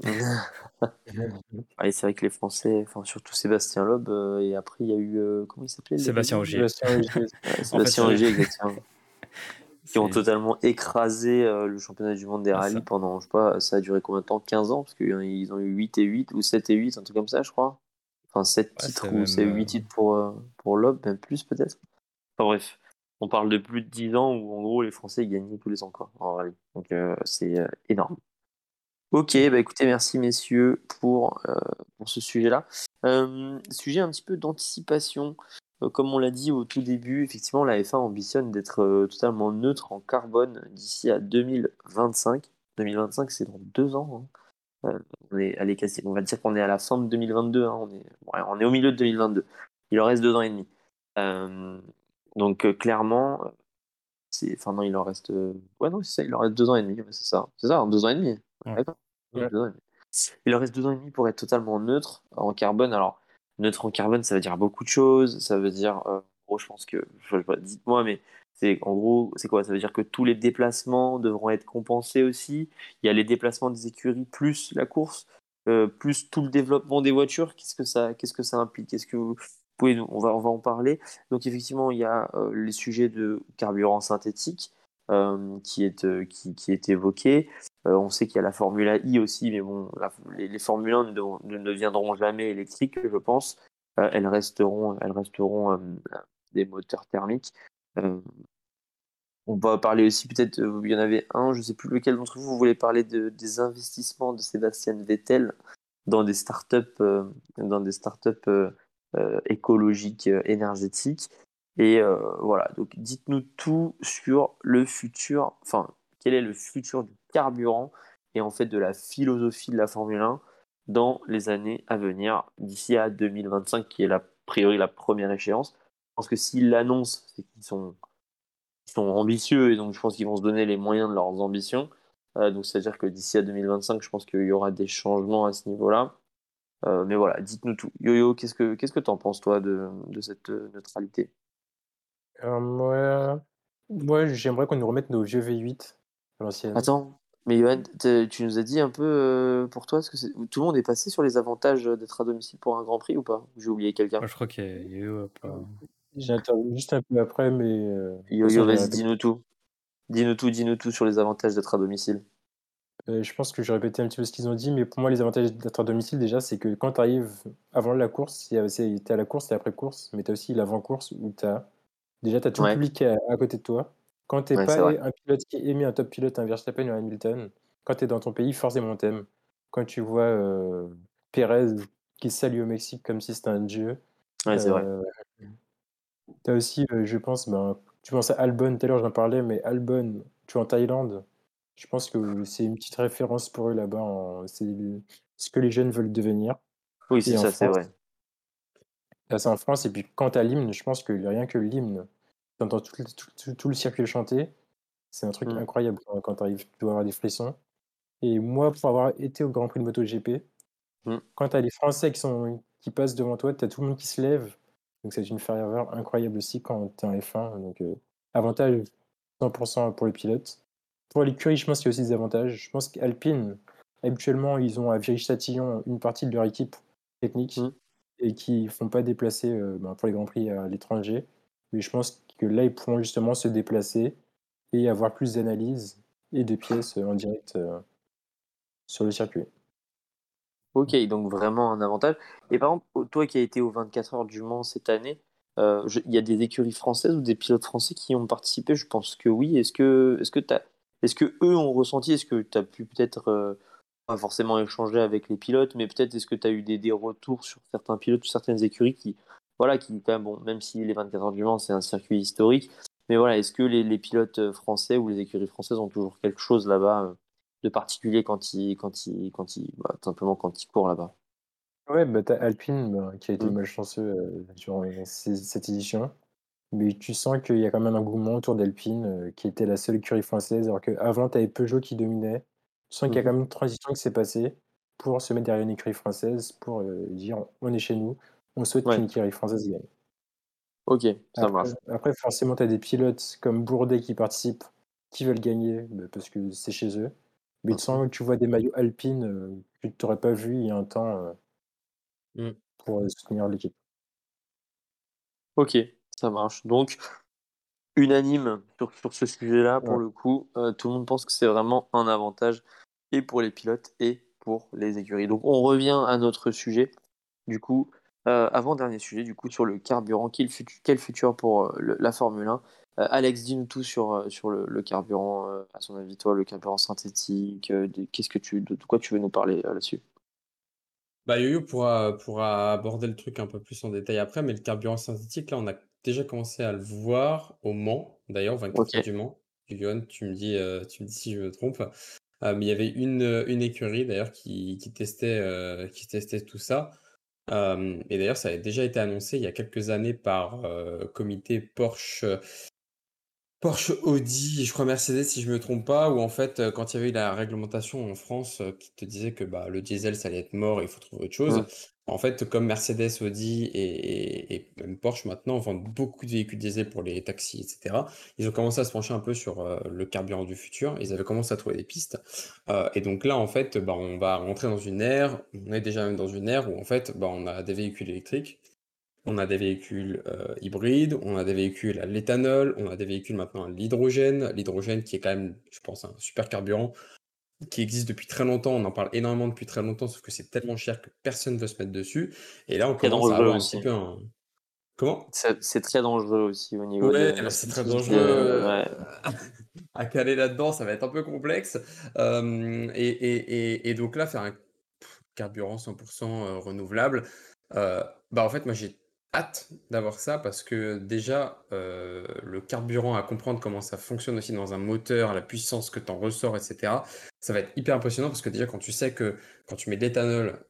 [SPEAKER 1] c'est vrai que les Français, enfin surtout Sébastien Loeb, et après il y a eu comment il s'appelait
[SPEAKER 4] Sébastien Ogier.
[SPEAKER 1] Sébastien Ogier, exactement qui ont totalement écrasé euh, le championnat du monde des ah, rallyes pendant, je sais pas, ça a duré combien de temps 15 ans? Parce qu'ils ont eu 8 et 8, ou 7 et 8, un truc comme ça, je crois. Enfin, 7 titres, ou c'est 8 euh, titres pour, euh, pour Lob, même plus peut-être. Enfin bref, on parle de plus de 10 ans où en gros les Français gagnaient tous les ans quoi. Donc c'est énorme. Ok, bah écoutez, merci messieurs pour, pour ce sujet-là. sujet un petit peu d'anticipation. Euh, comme on l'a dit au tout début, effectivement, la F1 ambitionne d'être euh, totalement neutre en carbone d'ici à 2025. 2025, c'est dans deux ans. Hein. Euh, on, est, allez, on va dire qu'on est à la fin de 2022. Hein. On, est, on est au milieu de 2022. Il en reste deux ans et demi. Donc, clairement, c'est, enfin, non, il en reste. ouais, non, c'est ça, il en reste deux ans et demi. c'est ça. C'est ça, deux ans et demi. Il en reste deux ans et demi pour être totalement neutre en carbone. Alors, neutre en carbone, ça veut dire beaucoup de choses. Ça veut dire, euh, gros, je pense que, je dites-moi, mais c'est en gros, c'est quoi? Ça veut dire que tous les déplacements devront être compensés aussi. Il y a les déplacements des écuries plus la course, euh, plus tout le développement des voitures. Qu'est-ce que ça, qu'est-ce que ça implique? Est-ce que vous on va, en parler. Donc effectivement, il y a euh, les sujets de carburant synthétique. Euh, qui, est, euh, qui, est évoqué. On sait qu'il y a la Formule I aussi, mais bon, les, les Formule 1 ne, ne, deviendront jamais électriques, je pense. elles resteront, elles resteront des moteurs thermiques. on va parler aussi peut-être, il y en avait un, je ne sais plus lequel d'entre vous, vous voulez parler de, des investissements de Sébastien Vettel dans des startups, dans des startups écologiques, énergétiques. Et voilà, donc dites-nous tout sur le futur, enfin, quel est le futur du carburant et en fait de la philosophie de la Formule 1 dans les années à venir, d'ici à 2025, qui est a priori la première échéance. Je pense que s'ils l'annoncent, c'est qu'ils sont, sont ambitieux et donc je pense qu'ils vont se donner les moyens de leurs ambitions. Euh, donc c'est-à-dire que d'ici à 2025, je pense qu'il y aura des changements à ce niveau-là. Euh, mais voilà, dites-nous tout. Yo-Yo, qu'est-ce que qu'est-ce que t'en penses toi de, de cette euh, neutralité?
[SPEAKER 2] Moi, j'aimerais qu'on nous remette nos vieux V8 à l'ancienne.
[SPEAKER 1] Attends, mais Johan, tu nous as dit un peu euh, pour toi, est-ce que tout le monde est passé sur les avantages d'être à domicile pour un Grand Prix ou pas? J'ai oublié quelqu'un?
[SPEAKER 4] je crois qu'il y a.
[SPEAKER 2] J'ai intervenu juste un peu après, mais. Euh,
[SPEAKER 1] yo, yo vas-y, dis-nous tout. Dis-nous tout, dis-nous tout sur les avantages d'être à domicile.
[SPEAKER 2] Euh, je pense que je répété un petit peu ce qu'ils ont dit, mais pour moi, les avantages d'être à domicile, déjà, c'est que quand tu arrives avant la course, tu es à la course et après-course, mais tu as aussi l'avant-course où tu as. Déjà, as tout le public à côté de toi. Quand tu n'es pas un pilote qui est aimé, un top pilote, un Verstappen ou un Hamilton, quand tu es dans ton pays, forcément t'aimes. Quand tu vois euh, Pérez qui salue au Mexique comme si c'était un dieu.
[SPEAKER 1] Ouais, c'est vrai.
[SPEAKER 2] Euh, tu as aussi, je pense, ben, tu penses à Albon, tout à l'heure j'en parlais, mais Albon, tu es en Thaïlande. Je pense que c'est une petite référence pour eux là-bas. C'est ce que les jeunes veulent devenir.
[SPEAKER 1] Oui, c'est ça, c'est vrai.
[SPEAKER 2] C'est en France, et puis quand tu as l'hymne, je pense que rien que l'hymne, t'entends tout, tout, tout, le circuit chanter. C'est un truc mmh. incroyable quand, tu arrives, tu dois avoir des frissons. Et moi, pour avoir été au Grand Prix de MotoGP, mmh. quand tu as les Français qui, sont, qui passent devant toi, tu as tout le monde qui se lève. Donc c'est une ferveur incroyable aussi quand tu es en F1. Donc euh, avantage 100% pour les pilotes. Pour l'écurie, je pense qu'il y a aussi des avantages. Je pense qu'Alpine, habituellement, ils ont à Viry-Châtillon une partie de leur équipe technique mmh. et qui ne font pas déplacer euh, ben, pour les Grands Prix à l'étranger. Mais je pense que là, ils pourront justement se déplacer et avoir plus d'analyses et de pièces en direct euh, sur le circuit.
[SPEAKER 1] Ok, donc vraiment un avantage. Et par exemple, toi qui as été aux 24 heures du Mans cette année, euh, il y a des écuries françaises ou des pilotes français qui ont participé? Je pense que oui. Est-ce que, est-ce que, est-ce que eux ont ressenti Est-ce que tu as pu peut-être, euh, pas forcément échanger avec les pilotes, mais peut-être est-ce que tu as eu des, des, retours sur certains pilotes ou certaines écuries qui, voilà, qui quand même, bon, même si les 24 heures du Mans, c'est un circuit historique, mais voilà, est-ce que les, pilotes euh, français ou les écuries françaises ont toujours quelque chose là-bas euh, de particulier quand ils, quand ils, quand ils, bah, simplement quand ils courent là-bas?
[SPEAKER 2] Ouais, bah, as Alpine bah, qui a été mmh. malchanceux euh, durant cette édition. Mais tu sens qu'il y a quand même un engouement autour d'Alpine, qui était la seule écurie française, alors qu'avant, tu avais Peugeot qui dominait. Tu sens qu'il y a mmh quand même une transition qui s'est passée pour se mettre derrière une écurie française, pour dire on est chez nous, on souhaite qu'une écurie française gagne.
[SPEAKER 1] Ok, ça
[SPEAKER 2] après,
[SPEAKER 1] marche.
[SPEAKER 2] Après, forcément, tu as des pilotes comme Bourdet qui participent, qui veulent gagner bah, parce que c'est chez eux. Mais tu sens que tu vois des maillots alpines euh, que tu n'aurais pas vu il y a un temps euh, mmh. pour euh, soutenir l'équipe.
[SPEAKER 1] Ok, ça marche. Donc, unanime sur, sur ce sujet-là, pour le coup, tout le monde pense que c'est vraiment un avantage et pour les pilotes et pour les écuries. Donc, on revient à notre sujet. Du coup, euh, avant-dernier sujet, du coup, sur le carburant. Quel futur, quel futur pour euh, la Formule 1 euh, Alex, dis-nous tout sur, sur le, carburant, à son avis, toi, le carburant synthétique. qu'est-ce que tu, de, quoi tu veux nous parler là-dessus?
[SPEAKER 3] Bah, Yo-Yo pourra, aborder le truc un peu plus en détail après, mais le carburant synthétique, là, on a déjà commencé à le voir au Mans, d'ailleurs, 24 du Mans. Yohan, tu me dis, tu me dis si je me trompe. mais il y avait une, une écurie d'ailleurs qui, qui, testait, qui testait tout ça et d'ailleurs, ça a déjà été annoncé il y a quelques années par, comité Porsche, Porsche, Audi je crois Mercedes si je me trompe pas, où en fait, quand il y avait eu la réglementation en France, qui te disait que, bah, le diesel ça allait être mort, il faut trouver autre chose. En fait, comme Mercedes, Audi et, même Porsche maintenant vendent beaucoup de véhicules diesel pour les taxis, etc. Ils ont commencé à se pencher un peu sur euh, le carburant du futur. Ils avaient commencé à trouver des pistes. Euh, et donc là, en fait, bah, on va rentrer dans une ère, on est déjà même dans une ère où en fait, bah, on a des véhicules électriques, on a des véhicules euh, hybrides, on a des véhicules à l'éthanol, on a des véhicules maintenant à l'hydrogène. L'hydrogène qui est quand même, je pense, un super carburant qui existe depuis très longtemps, on en parle énormément depuis très longtemps, sauf que c'est tellement cher que personne ne veut se mettre dessus. Et là, on commence à avoir un petit peu un... Comment?
[SPEAKER 1] C'est très dangereux aussi au niveau
[SPEAKER 3] ouais, c'est très dangereux. à caler là-dedans, ça va être un peu complexe. et, et, et, donc là, faire un carburant 100% renouvelable, bah en fait, moi j'ai hâte d'avoir ça parce que déjà, le carburant à comprendre comment ça fonctionne aussi dans un moteur, la puissance que tu en ressors, etc., ça va être hyper impressionnant parce que déjà, quand tu sais que quand tu mets de l'éthanol,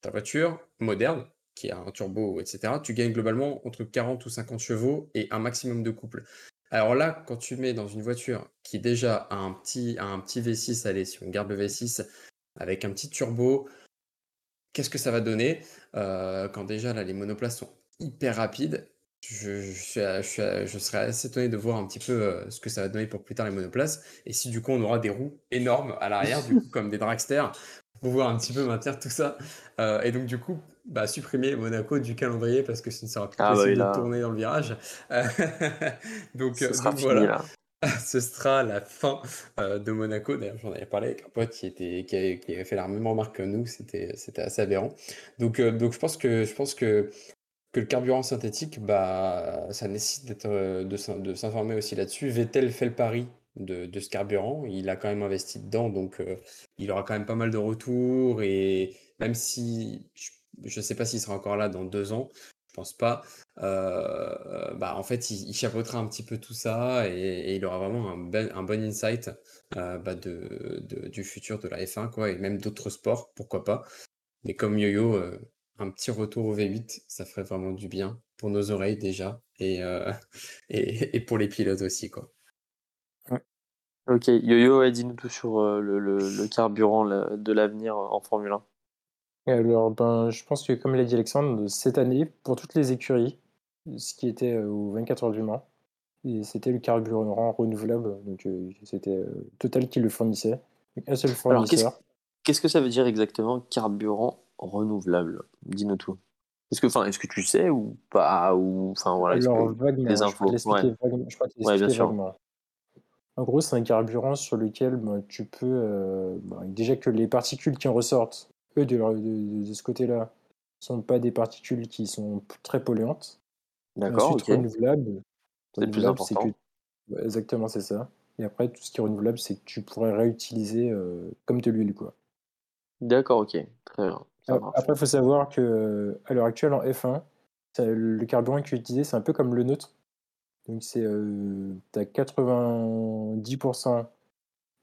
[SPEAKER 3] ta voiture moderne, qui a un turbo, etc., tu gagnes globalement entre 40 ou 50 chevaux et un maximum de couple. Alors là, quand tu mets dans une voiture qui déjà a un petit, un petit V6, allez, si on garde le V6, avec un petit turbo, qu'est-ce que ça va donner? Euh, quand déjà là, les monoplaces sont hyper rapides je, je, serais assez étonné de voir un petit peu euh, ce que ça va donner pour plus tard les monoplaces. Et si du coup on aura des roues énormes à l'arrière, du coup, comme des dragsters, pour voir un petit peu maintenir tout ça. Euh, et donc, du coup, bah, supprimer Monaco du calendrier parce que ce ne sera plus ah possible de tourner dans le virage. donc, ce sera voilà. ce sera la fin euh, de Monaco. D'ailleurs, j'en avais parlé avec un pote qui, était, qui, avait, fait la même remarque que nous. C'était, assez aberrant. Donc, euh, donc je pense que, je pense que, que le carburant synthétique, bah, ça nécessite d'être, de, s'informer aussi là-dessus. Vettel fait le pari de, ce carburant. Il a quand même investi dedans, donc euh, il aura quand même pas mal de retours. Et même si je ne sais pas s'il sera encore là dans deux ans, je pense pas. Euh, bah, en fait, il, chapeautera un petit peu tout ça et, il aura vraiment un, un bon insight euh, bah, du futur de la F1 quoi, et même d'autres sports, pourquoi pas. Mais comme yo-yo, un petit retour au V8, ça ferait vraiment du bien pour nos oreilles déjà et, et, et pour les pilotes aussi. quoi.
[SPEAKER 1] Ok, Yo-Yo, dis-nous tout sur euh, le, carburant de l'avenir en Formule 1.
[SPEAKER 2] Alors, ben, je pense que comme l'a dit Alexandre, cette année, pour toutes les écuries, ce qui était euh, aux 24 heures du Mans, c'était le carburant renouvelable, donc euh, c'était Total qui le fournissait, un seul fournisseur.
[SPEAKER 1] qu'est-ce que ça veut dire exactement carburant renouvelable Dis-nous tout. Est-ce que, enfin, est-ce que tu sais ou pas ou, enfin voilà. Alors,
[SPEAKER 2] les infos. Je crois que ouais. bien sûr. En gros, c'est un carburant sur lequel bah, tu peux. Euh, bah, déjà que les particules qui en ressortent, eux, de, de, ce côté-là, ne sont pas des particules qui sont très polluantes. D'accord. Ensuite, renouvelable. C'est plus important. exactement, c'est ça. Et après, tout ce qui est renouvelable, c'est que tu pourrais réutiliser euh, comme de l'huile, quoi.
[SPEAKER 1] D'accord, ok. Très bien.
[SPEAKER 2] Après, il faut savoir que à l'heure actuelle, en F1, le carburant qui est utilisé, c'est un peu comme le neutre. Donc c'est euh, tu as 90%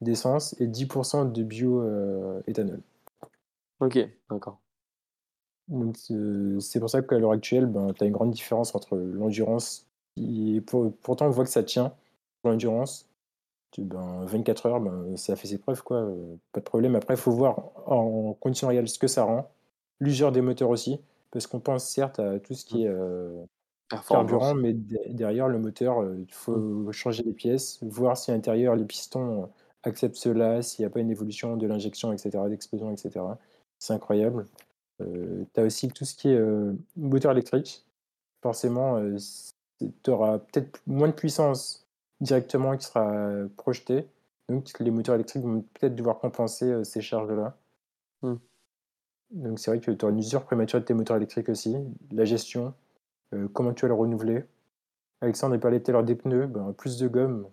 [SPEAKER 2] d'essence et 10% de bioéthanol.
[SPEAKER 1] ok, d'accord.
[SPEAKER 2] Donc c'est pour ça qu'à l'heure actuelle, ben, tu as une grande différence entre l'endurance. Et pourtant, on voit que ça tient, l'endurance. Ben, 24 heures, ben, ça fait ses preuves, quoi. pas de problème. Après, il faut voir en condition réelle ce que ça rend. L'usure des moteurs aussi, parce qu'on pense certes à tout ce qui est euh, carburant, mais derrière le moteur, euh, il faut mmh. changer les pièces, voir si à l'intérieur les pistons euh, acceptent cela, s'il n'y a pas une évolution de l'injection, etc., d'explosion, etc. C'est incroyable. Euh, tu as aussi tout ce qui est moteur électrique. Forcément, tu auras peut-être moins de puissance directement qui sera projetée. Donc les moteurs électriques vont peut-être devoir compenser ces charges-là. Mmh. Donc c'est vrai que tu auras une usure prématurée de tes moteurs électriques aussi. La gestion, euh, comment tu vas le renouveler Alexandre a parlé tout à l'heure des pneus, ben, plus de gomme,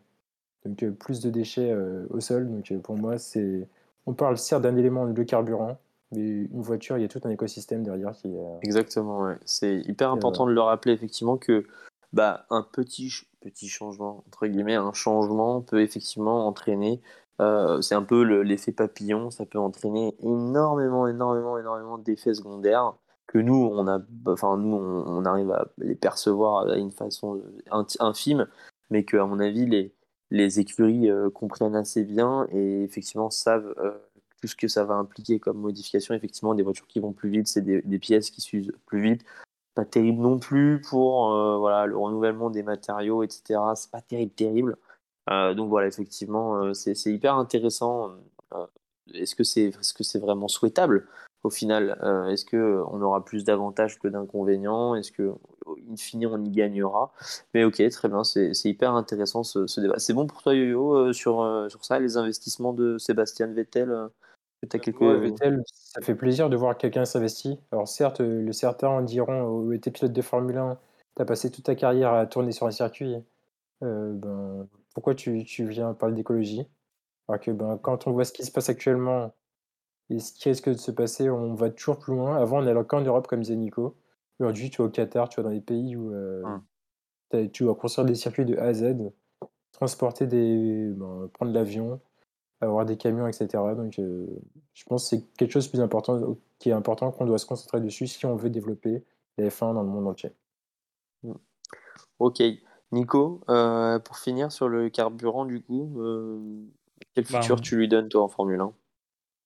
[SPEAKER 2] donc euh, plus de déchets euh, au sol. Donc pour moi, c'est on parle certes d'un élément de carburant, mais une voiture, il y a tout un écosystème derrière qui
[SPEAKER 1] Exactement, c'est hyper important de le rappeler effectivement que bah, un petit, petit changement, entre guillemets, un changement peut effectivement entraîner, c'est un peu l'effet papillon, ça peut entraîner énormément, énormément, énormément d'effets secondaires que nous, on a, enfin nous, on, arrive à les percevoir à une façon infime, mais que à mon avis, les, les écuries euh, comprennent assez bien et effectivement savent euh, tout ce que ça va impliquer comme modification. Effectivement, des voitures qui vont plus vite, c'est des, pièces qui s'usent plus vite. Pas terrible non plus pour euh, voilà le renouvellement des matériaux, etc. C'est pas terrible, terrible. donc voilà, effectivement, c'est hyper intéressant. Est-ce que c'est est -ce c'est vraiment souhaitable au final euh, Est-ce qu'on aura plus d'avantages que d'inconvénients Est-ce que in fine on y gagnera? Mais ok, très bien, c'est hyper intéressant ce, débat. C'est bon pour toi Yo-Yo euh, sur, euh, sur ça, les investissements de Sébastien Vettel
[SPEAKER 2] Vettel, ça fait plaisir de voir quelqu'un s'investir. Alors certes, le certains diront, été pilote de Formule 1, tu as passé toute ta carrière à tourner sur un circuit, ben, pourquoi tu, tu viens parler d'écologie? Alors que ben, quand on voit ce qui se passe actuellement et ce qui risque de se passer, on va toujours plus loin. Avant, on allait qu'en Europe, comme disait Nico. Aujourd'hui, tu vas au Qatar, tu vas dans des pays où mmh. tu vas construire des circuits de A à Z, transporter des. Ben, prendre l'avion, avoir des camions, etc. Donc, euh, je pense que c'est quelque chose de plus important, qui est important, qu'on doit se concentrer dessus si on veut développer les F1 dans le monde entier.
[SPEAKER 1] Ok. Nico, euh, pour finir sur le carburant, du coup, euh, quel bah, futur tu lui donnes, toi, en Formule 1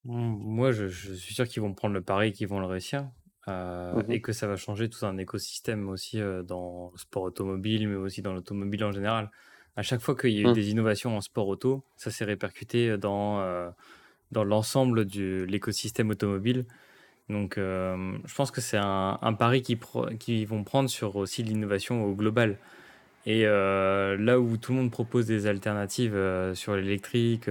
[SPEAKER 4] mmh, Moi, je, suis sûr qu'ils vont prendre le pari, qu'ils vont le réussir. Mmh et que ça va changer tout un écosystème aussi dans le sport automobile, mais aussi dans l'automobile en général à chaque fois qu'il y a eu mmh. des innovations en sport auto, ça s'est répercuté dans, euh, dans l'ensemble de l'écosystème automobile. Donc, euh, je pense que c'est un, pari qu'ils qui vont prendre sur aussi l'innovation au global. Et euh, là où tout le monde propose des alternatives sur l'électrique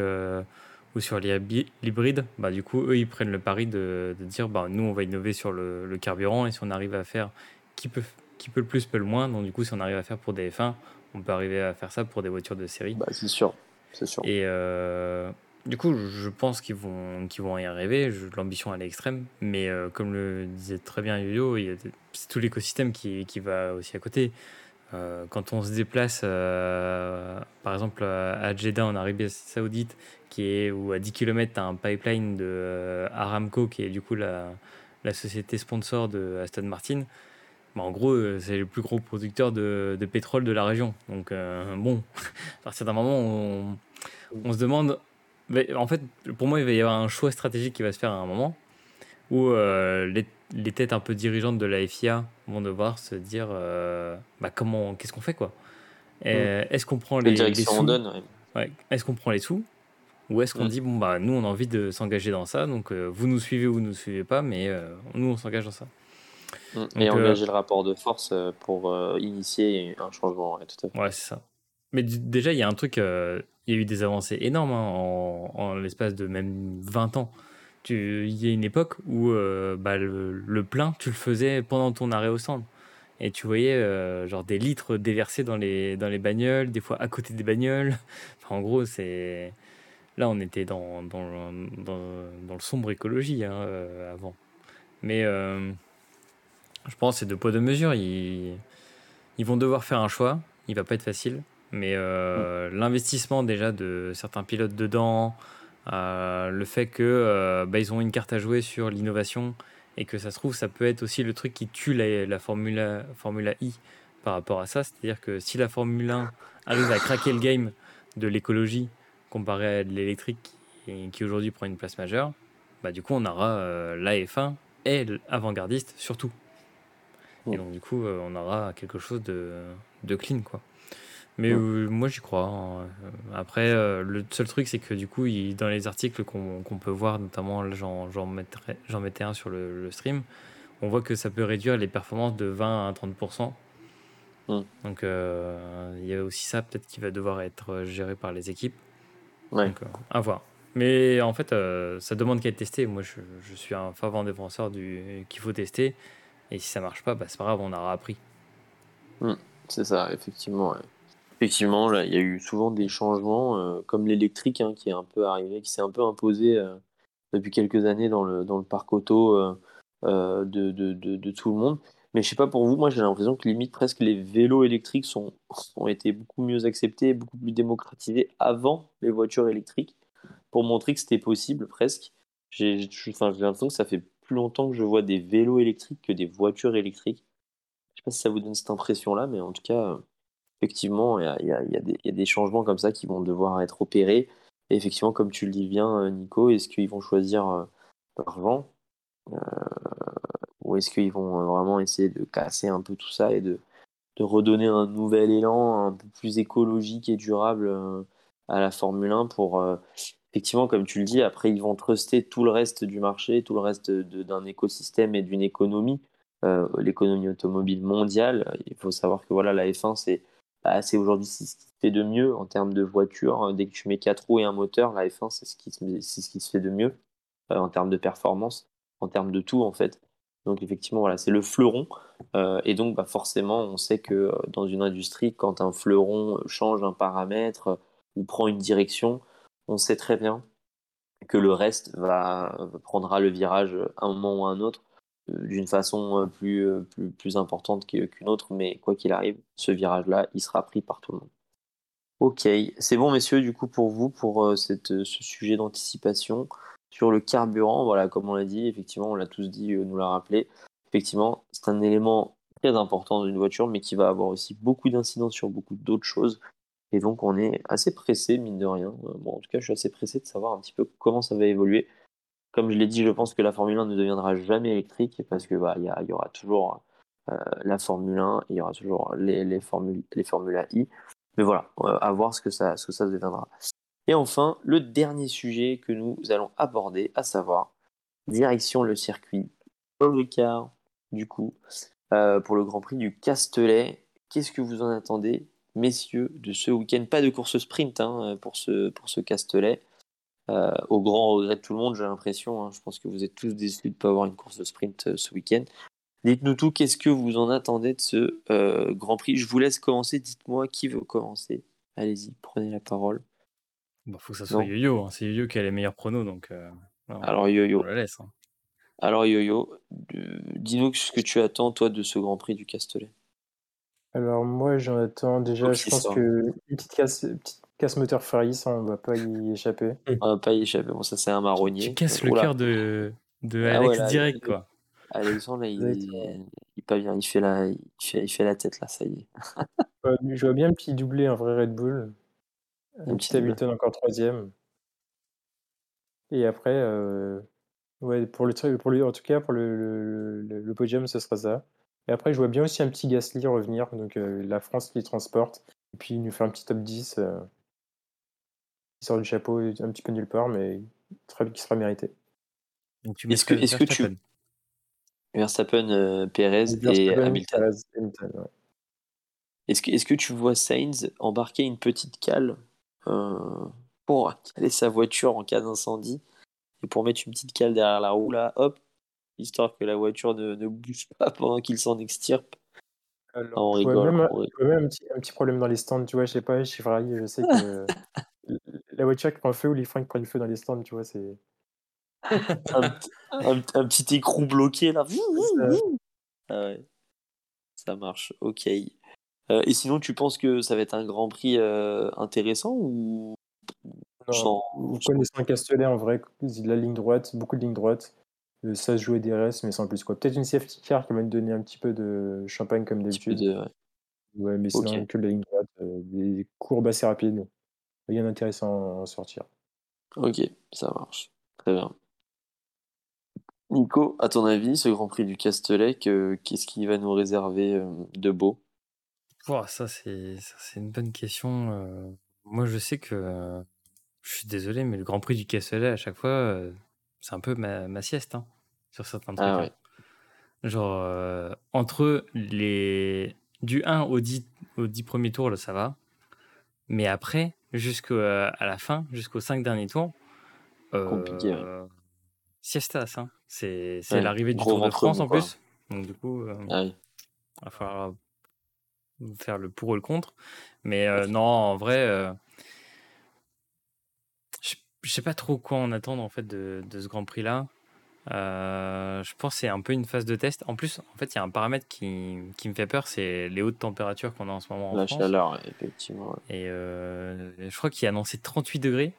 [SPEAKER 4] ou sur l'hybride, bah, du coup, eux, ils prennent le pari de, dire bah, nous, on va innover sur le, le, carburant et si on arrive à faire qui peut, qui peut le plus, peut le moins. Donc, du coup, si on arrive à faire pour des F1, on peut arriver à faire ça pour des voitures de série.
[SPEAKER 1] Bah, c'est sûr, c'est sûr.
[SPEAKER 4] Et euh, du coup, je pense qu'ils vont, qu'ils vont y arriver. L'ambition, elle est extrême. Mais euh, comme le disait très bien Yo-Yo, c'est tout l'écosystème qui, qui, va aussi à côté. Euh, quand on se déplace, par exemple, à Jeddah, en Arabie Saoudite, qui est, où à 10 km, tu as un pipeline de Aramco, qui est du coup la, la société sponsor de Aston Martin. Bah, en gros, euh, c'est le plus gros producteur de, pétrole de la région. Donc, euh, bon, à partir d'un moment, on, se demande. en fait, pour moi, il va y avoir un choix stratégique qui va se faire à un moment où euh, les, têtes un peu dirigeantes de la FIA vont devoir se dire bah, comment, qu'est-ce qu'on fait quoi? Mm. Est-ce qu'on prend les, sous? Est-ce qu'on prend les sous? Ou est-ce qu'on mm. dit bon bah nous on a envie de s'engager dans ça donc vous nous suivez ou vous nous suivez pas mais nous on s'engage dans ça.
[SPEAKER 1] Mm. et engager le rapport de force euh, pour euh, initier un changement.
[SPEAKER 4] Ouais, tout à fait. ouais c'est ça. Mais déjà, il y a un truc, euh, il y a eu des avancées énormes hein, en, l'espace de même 20 ans. Il y a une époque où bah, le, plein, tu le faisais pendant ton arrêt au centre. Et tu voyais genre des litres déversés dans les, dans les bagnoles, des fois à côté des bagnoles. en gros, c'est. Là, on était dans, dans, dans, dans le sombre écologie hein, avant. Mais je pense que c'est deux poids, deux mesures. Ils, ils vont devoir faire un choix. Il va pas être facile. Mais euh, l'investissement déjà de certains pilotes dedans, euh, le fait que euh, bah, ils ont une carte à jouer sur l'innovation et que ça se trouve, ça peut être aussi le truc qui tue la, la Formula, Formula I par rapport à ça. C'est-à-dire que si la Formule 1 arrive à craquer le game de l'écologie comparé à l'électrique qui, qui aujourd'hui prend une place majeure, bah, du coup on aura la F1 et avant-gardiste surtout. Et donc, du coup, euh, on aura quelque chose de, de clean, quoi. Mais euh, moi, j'y crois. Hein. Après, euh, le seul truc, c'est que du coup, il, dans les articles qu'on peut voir, notamment, j'en mettais un sur le, stream, on voit que ça peut réduire les performances de 20 à 30%. Donc, il y a aussi ça, peut-être, qui va devoir être géré par les équipes. Donc, à voir. Mais en fait, ça demande qu'à être testé. Moi, je, je, suis un fervent défenseur du qu'il faut tester. Et si ça marche pas, bah, c'est pas grave, on aura appris.
[SPEAKER 1] Hmm, c'est ça, effectivement. Effectivement, là, il y a eu souvent des changements, euh, comme l'électrique hein, qui est un peu arrivé, qui s'est un peu imposé euh, depuis quelques années dans le, dans le parc auto euh, de, de, de, tout le monde. Mais je sais pas pour vous, moi j'ai l'impression que limite presque les vélos électriques sont, ont été beaucoup mieux acceptés, beaucoup plus démocratisés avant les voitures électriques, pour montrer que c'était possible presque. J'ai l'impression que ça fait plus longtemps que je vois des vélos électriques que des voitures électriques. Je sais pas si ça vous donne cette impression-là, mais en tout cas, effectivement, il y a, des changements comme ça qui vont devoir être opérés. Effectivement, comme tu le dis bien, euh, Nico, est-ce qu'ils vont choisir euh, l'argent euh, ou est-ce qu'ils vont vraiment essayer de casser un peu tout ça et de, de redonner un nouvel élan un peu plus écologique et durable à la Formule 1 pour effectivement, comme tu le dis, après, ils vont truster tout le reste du marché, tout le reste d'un écosystème et d'une économie, euh, l'économie automobile mondiale. Il faut savoir que voilà, la F1, c'est bah, aujourd'hui ce qui se fait de mieux en termes de voiture. Dès que tu mets quatre roues et un moteur, la F1, c'est ce, qui, se fait de mieux euh, en termes de performance, en termes de tout, en fait. Donc effectivement, voilà, c'est le fleuron. Euh, et donc bah, forcément, on sait que dans une industrie, quand un fleuron change un paramètre ou prend une direction, on sait très bien que le reste prendra le virage à un moment ou à un autre d'une façon plus, plus, plus importante qu'une autre, mais quoi qu'il arrive, ce virage-là, il sera pris par tout le monde. Ok, c'est bon messieurs, du coup pour vous, pour ce sujet d'anticipation. Sur le carburant, voilà, comme on l'a dit, effectivement, on l'a tous dit, euh, nous l'a rappelé. Effectivement, c'est un élément très important dans une voiture, mais qui va avoir aussi beaucoup d'incidents sur beaucoup d'autres choses. Et donc, on est assez pressé, mine de rien. Euh, bon, en tout cas, je suis assez pressé de savoir un petit peu comment ça va évoluer. Comme je l'ai dit, je pense que la Formule 1 ne deviendra jamais électrique parce que bah, il y, aura toujours euh, la Formule 1, il y aura toujours les, les, Formule, les Formula I. Mais voilà, à voir ce que ça, ce que ça deviendra. Et enfin, le dernier sujet que nous allons aborder, à savoir direction le circuit car du coup, euh, pour le Grand Prix du Castellet. Qu'est-ce que vous en attendez, messieurs, de ce week-end Pas de course sprint hein, pour ce, pour ce Castellet. Euh, au grand regret de tout le monde, j'ai l'impression. Hein. je pense que vous êtes tous déçus de ne pas avoir une course de sprint euh, ce week-end. Dites-nous tout, qu'est-ce que vous en attendez de ce Grand Prix? Je vous laisse commencer. Dites-moi qui veut commencer. Allez-y, prenez la parole.
[SPEAKER 4] Il bah, faut que ça soit Yo-Yo. Hein. C'est Yo-Yo qui a les meilleurs pronos, donc euh,
[SPEAKER 1] Alors Yo-Yo. laisse. Hein. Alors Yo-Yo, dis-nous ce que tu attends toi de ce Grand Prix du Castellet.
[SPEAKER 2] Alors moi j'en attends déjà, je pense que une petite casse, petite casse moteur Ferrari, ça on va pas y échapper.
[SPEAKER 1] On va pas y échapper, bon ça c'est un marronnier.
[SPEAKER 4] Tu casses le cœur de, de ah Alex direct quoi.
[SPEAKER 1] Alexandre là, il, il, pas bien, il fait, la, il, fait, il fait la tête là, ça y est.
[SPEAKER 2] je vois bien un petit doublé, un vrai Red Bull. Un petit Hamilton encore troisième. Et après, euh, ouais, pour le, pour le, en tout cas, pour le, le, podium, ce sera ça. Et après, je vois bien aussi un petit Gasly revenir, donc euh, la France qui transporte, et puis il nous fait un petit top 10 euh, qui sort du chapeau un petit peu nulle part, mais qui sera mérité.
[SPEAKER 1] Est-ce que, est que tu. Verstappen, Perez et Hamilton? Est-ce que, est que tu vois Sainz embarquer une petite cale euh, pour caler sa voiture en cas d'incendie et pour mettre une petite cale derrière la roue là, hop, histoire que la voiture ne, ne bouge pas pendant qu'il s'en extirpe.
[SPEAKER 2] on rigole. Même, même un, petit, un, petit, problème dans les stands, tu vois, je sais pas, chez Ferrari, je sais que la voiture qui prend feu ou les freins qui prennent feu dans les stands, tu vois, c'est.
[SPEAKER 1] un, un, petit écrou bloqué là. Ça. Ah ouais. Ça marche, ok. Euh, et sinon, tu penses que ça va être un Grand Prix euh, intéressant ou
[SPEAKER 2] non, Vous connaissez un Castellet en vrai, la ligne droite, beaucoup de lignes droites. Euh, ça se jouait DRS, mais sans plus quoi. Peut-être une safety car qui va me donner un petit peu de champagne comme d'habitude. Ouais. mais sinon que la ligne droite, des courbes assez rapides. Rien d'intéressant à en sortir.
[SPEAKER 1] Ok, ça marche. Très bien. Nico, à ton avis, ce Grand Prix du Castellet, qu'est-ce qu'il va nous réserver de beau?
[SPEAKER 4] Ça c'est une bonne question. Euh. moi, je sais que je suis désolé, mais le Grand Prix du Castellet, à chaque fois, euh, c'est un peu ma, sieste hein, sur certains trucs. Ah hein. Genre, euh, entre les du 1 au 10, au 10 premiers tours, là, ça va. Mais après, jusqu'à la fin, jusqu'aux 5 derniers tours, Compliqué, siestas. Hein. C'est l'arrivée du Tour de France en plus. Donc, du coup, ah il va falloir faire le pour ou le contre. Mais euh, non, en vrai, euh, je, sais pas trop quoi en attendre en fait de, de ce Grand Prix là. Euh, je pense que c'est un peu une phase de test. En plus, en fait, il y a un paramètre qui, qui me fait peur, c'est les hautes températures qu'on a en ce moment.
[SPEAKER 1] La chaleur, effectivement.
[SPEAKER 4] Et je crois qu'il a annoncé 38 degrés.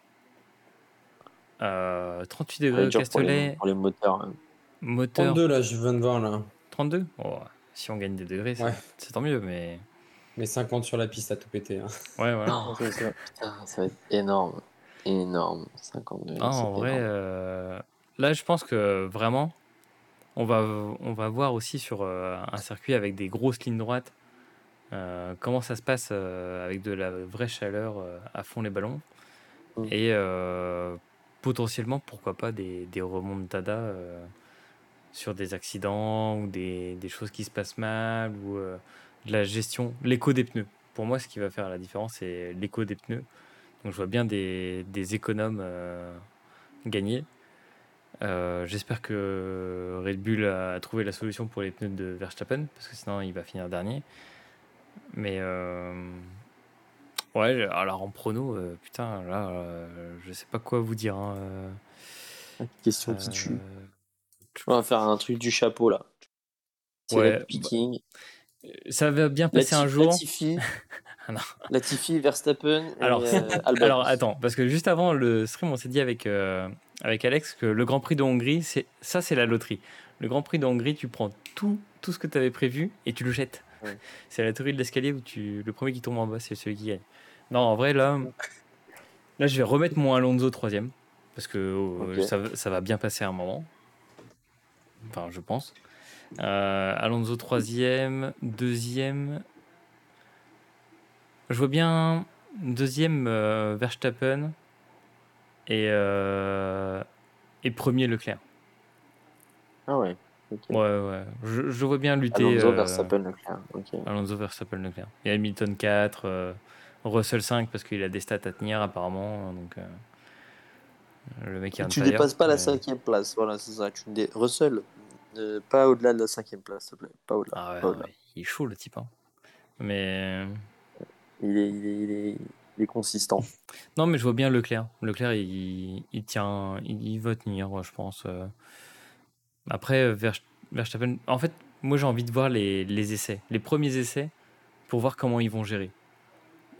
[SPEAKER 4] 38 degrés au Castellet.
[SPEAKER 1] Pour les, moteurs.
[SPEAKER 3] Hein. Moteur. 32 là, je viens de voir là.
[SPEAKER 4] 32 Si on gagne des degrés, c'est tant mieux, mais.
[SPEAKER 3] Mais 50 sur la piste à tout péter. Hein.
[SPEAKER 4] Ouais, voilà.
[SPEAKER 1] ça va être énorme. Énorme. 52.
[SPEAKER 4] Ah, en vrai, euh, là, je pense que vraiment, on va, on va voir aussi sur euh, un circuit avec des grosses lignes droites euh, comment ça se passe avec de la vraie chaleur à fond les ballons. Mm. Et potentiellement, pourquoi pas des, des remontadas sur des accidents ou des, des, choses qui se passent mal ou la gestion, l'écho des pneus. Pour moi, ce qui va faire la différence, c'est l'écho des pneus. Donc, je vois bien des, des économes euh, gagner. J'espère que Red Bull a trouvé la solution pour les pneus de Verstappen, parce que sinon il va finir dernier. Mais ouais, alors en prono, putain, là, je sais pas quoi vous dire. Hein,
[SPEAKER 1] Question qui tue. On va faire un truc du chapeau là. Ouais, picking.
[SPEAKER 4] Bah, ça va bien passer un jour.
[SPEAKER 1] Latifi, Latifi Verstappen.
[SPEAKER 4] Alors, et, euh, alors attends, parce que juste avant le stream, on s'est dit avec, euh, avec Alex que le Grand Prix de Hongrie, c'est ça, c'est la loterie. Le Grand Prix de Hongrie, tu prends tout, tout ce que tu avais prévu et tu le jettes. C'est la théorie de l'escalier où tu, le premier qui tombe en bas, c'est celui qui gagne. Non, en vrai, là, là, je vais remettre mon Alonso troisième parce que oh, ça, ça va bien passer à un moment. Enfin, je pense. Euh, Alonso troisième, deuxième. Je vois bien deuxième euh, Verstappen et, euh, et premier Leclerc.
[SPEAKER 1] Ah ouais.
[SPEAKER 4] Ouais, ouais. Je, je, vois bien lutter.
[SPEAKER 1] Alonso, Verstappen, Leclerc.
[SPEAKER 4] Alonso, Verstappen, Leclerc. Et Hamilton 4, Russell 5 parce qu'il a des stats à tenir apparemment. Donc,
[SPEAKER 1] le mec tu dépasses pas la cinquième place. Voilà, c'est ça. Tu Russell, pas au-delà de la cinquième place, s'il te plaît. Pas au-delà.
[SPEAKER 4] Ah il est chaud le type. Hein. Mais.
[SPEAKER 1] Il est, il, est, il, est, consistant.
[SPEAKER 4] non, mais je vois bien Leclerc. Leclerc, il, il tient, il, va tenir, je pense. Euh. Après, Verstappen. En fait, moi, j'ai envie de voir les, les, essais, les premiers essais, pour voir comment ils vont gérer.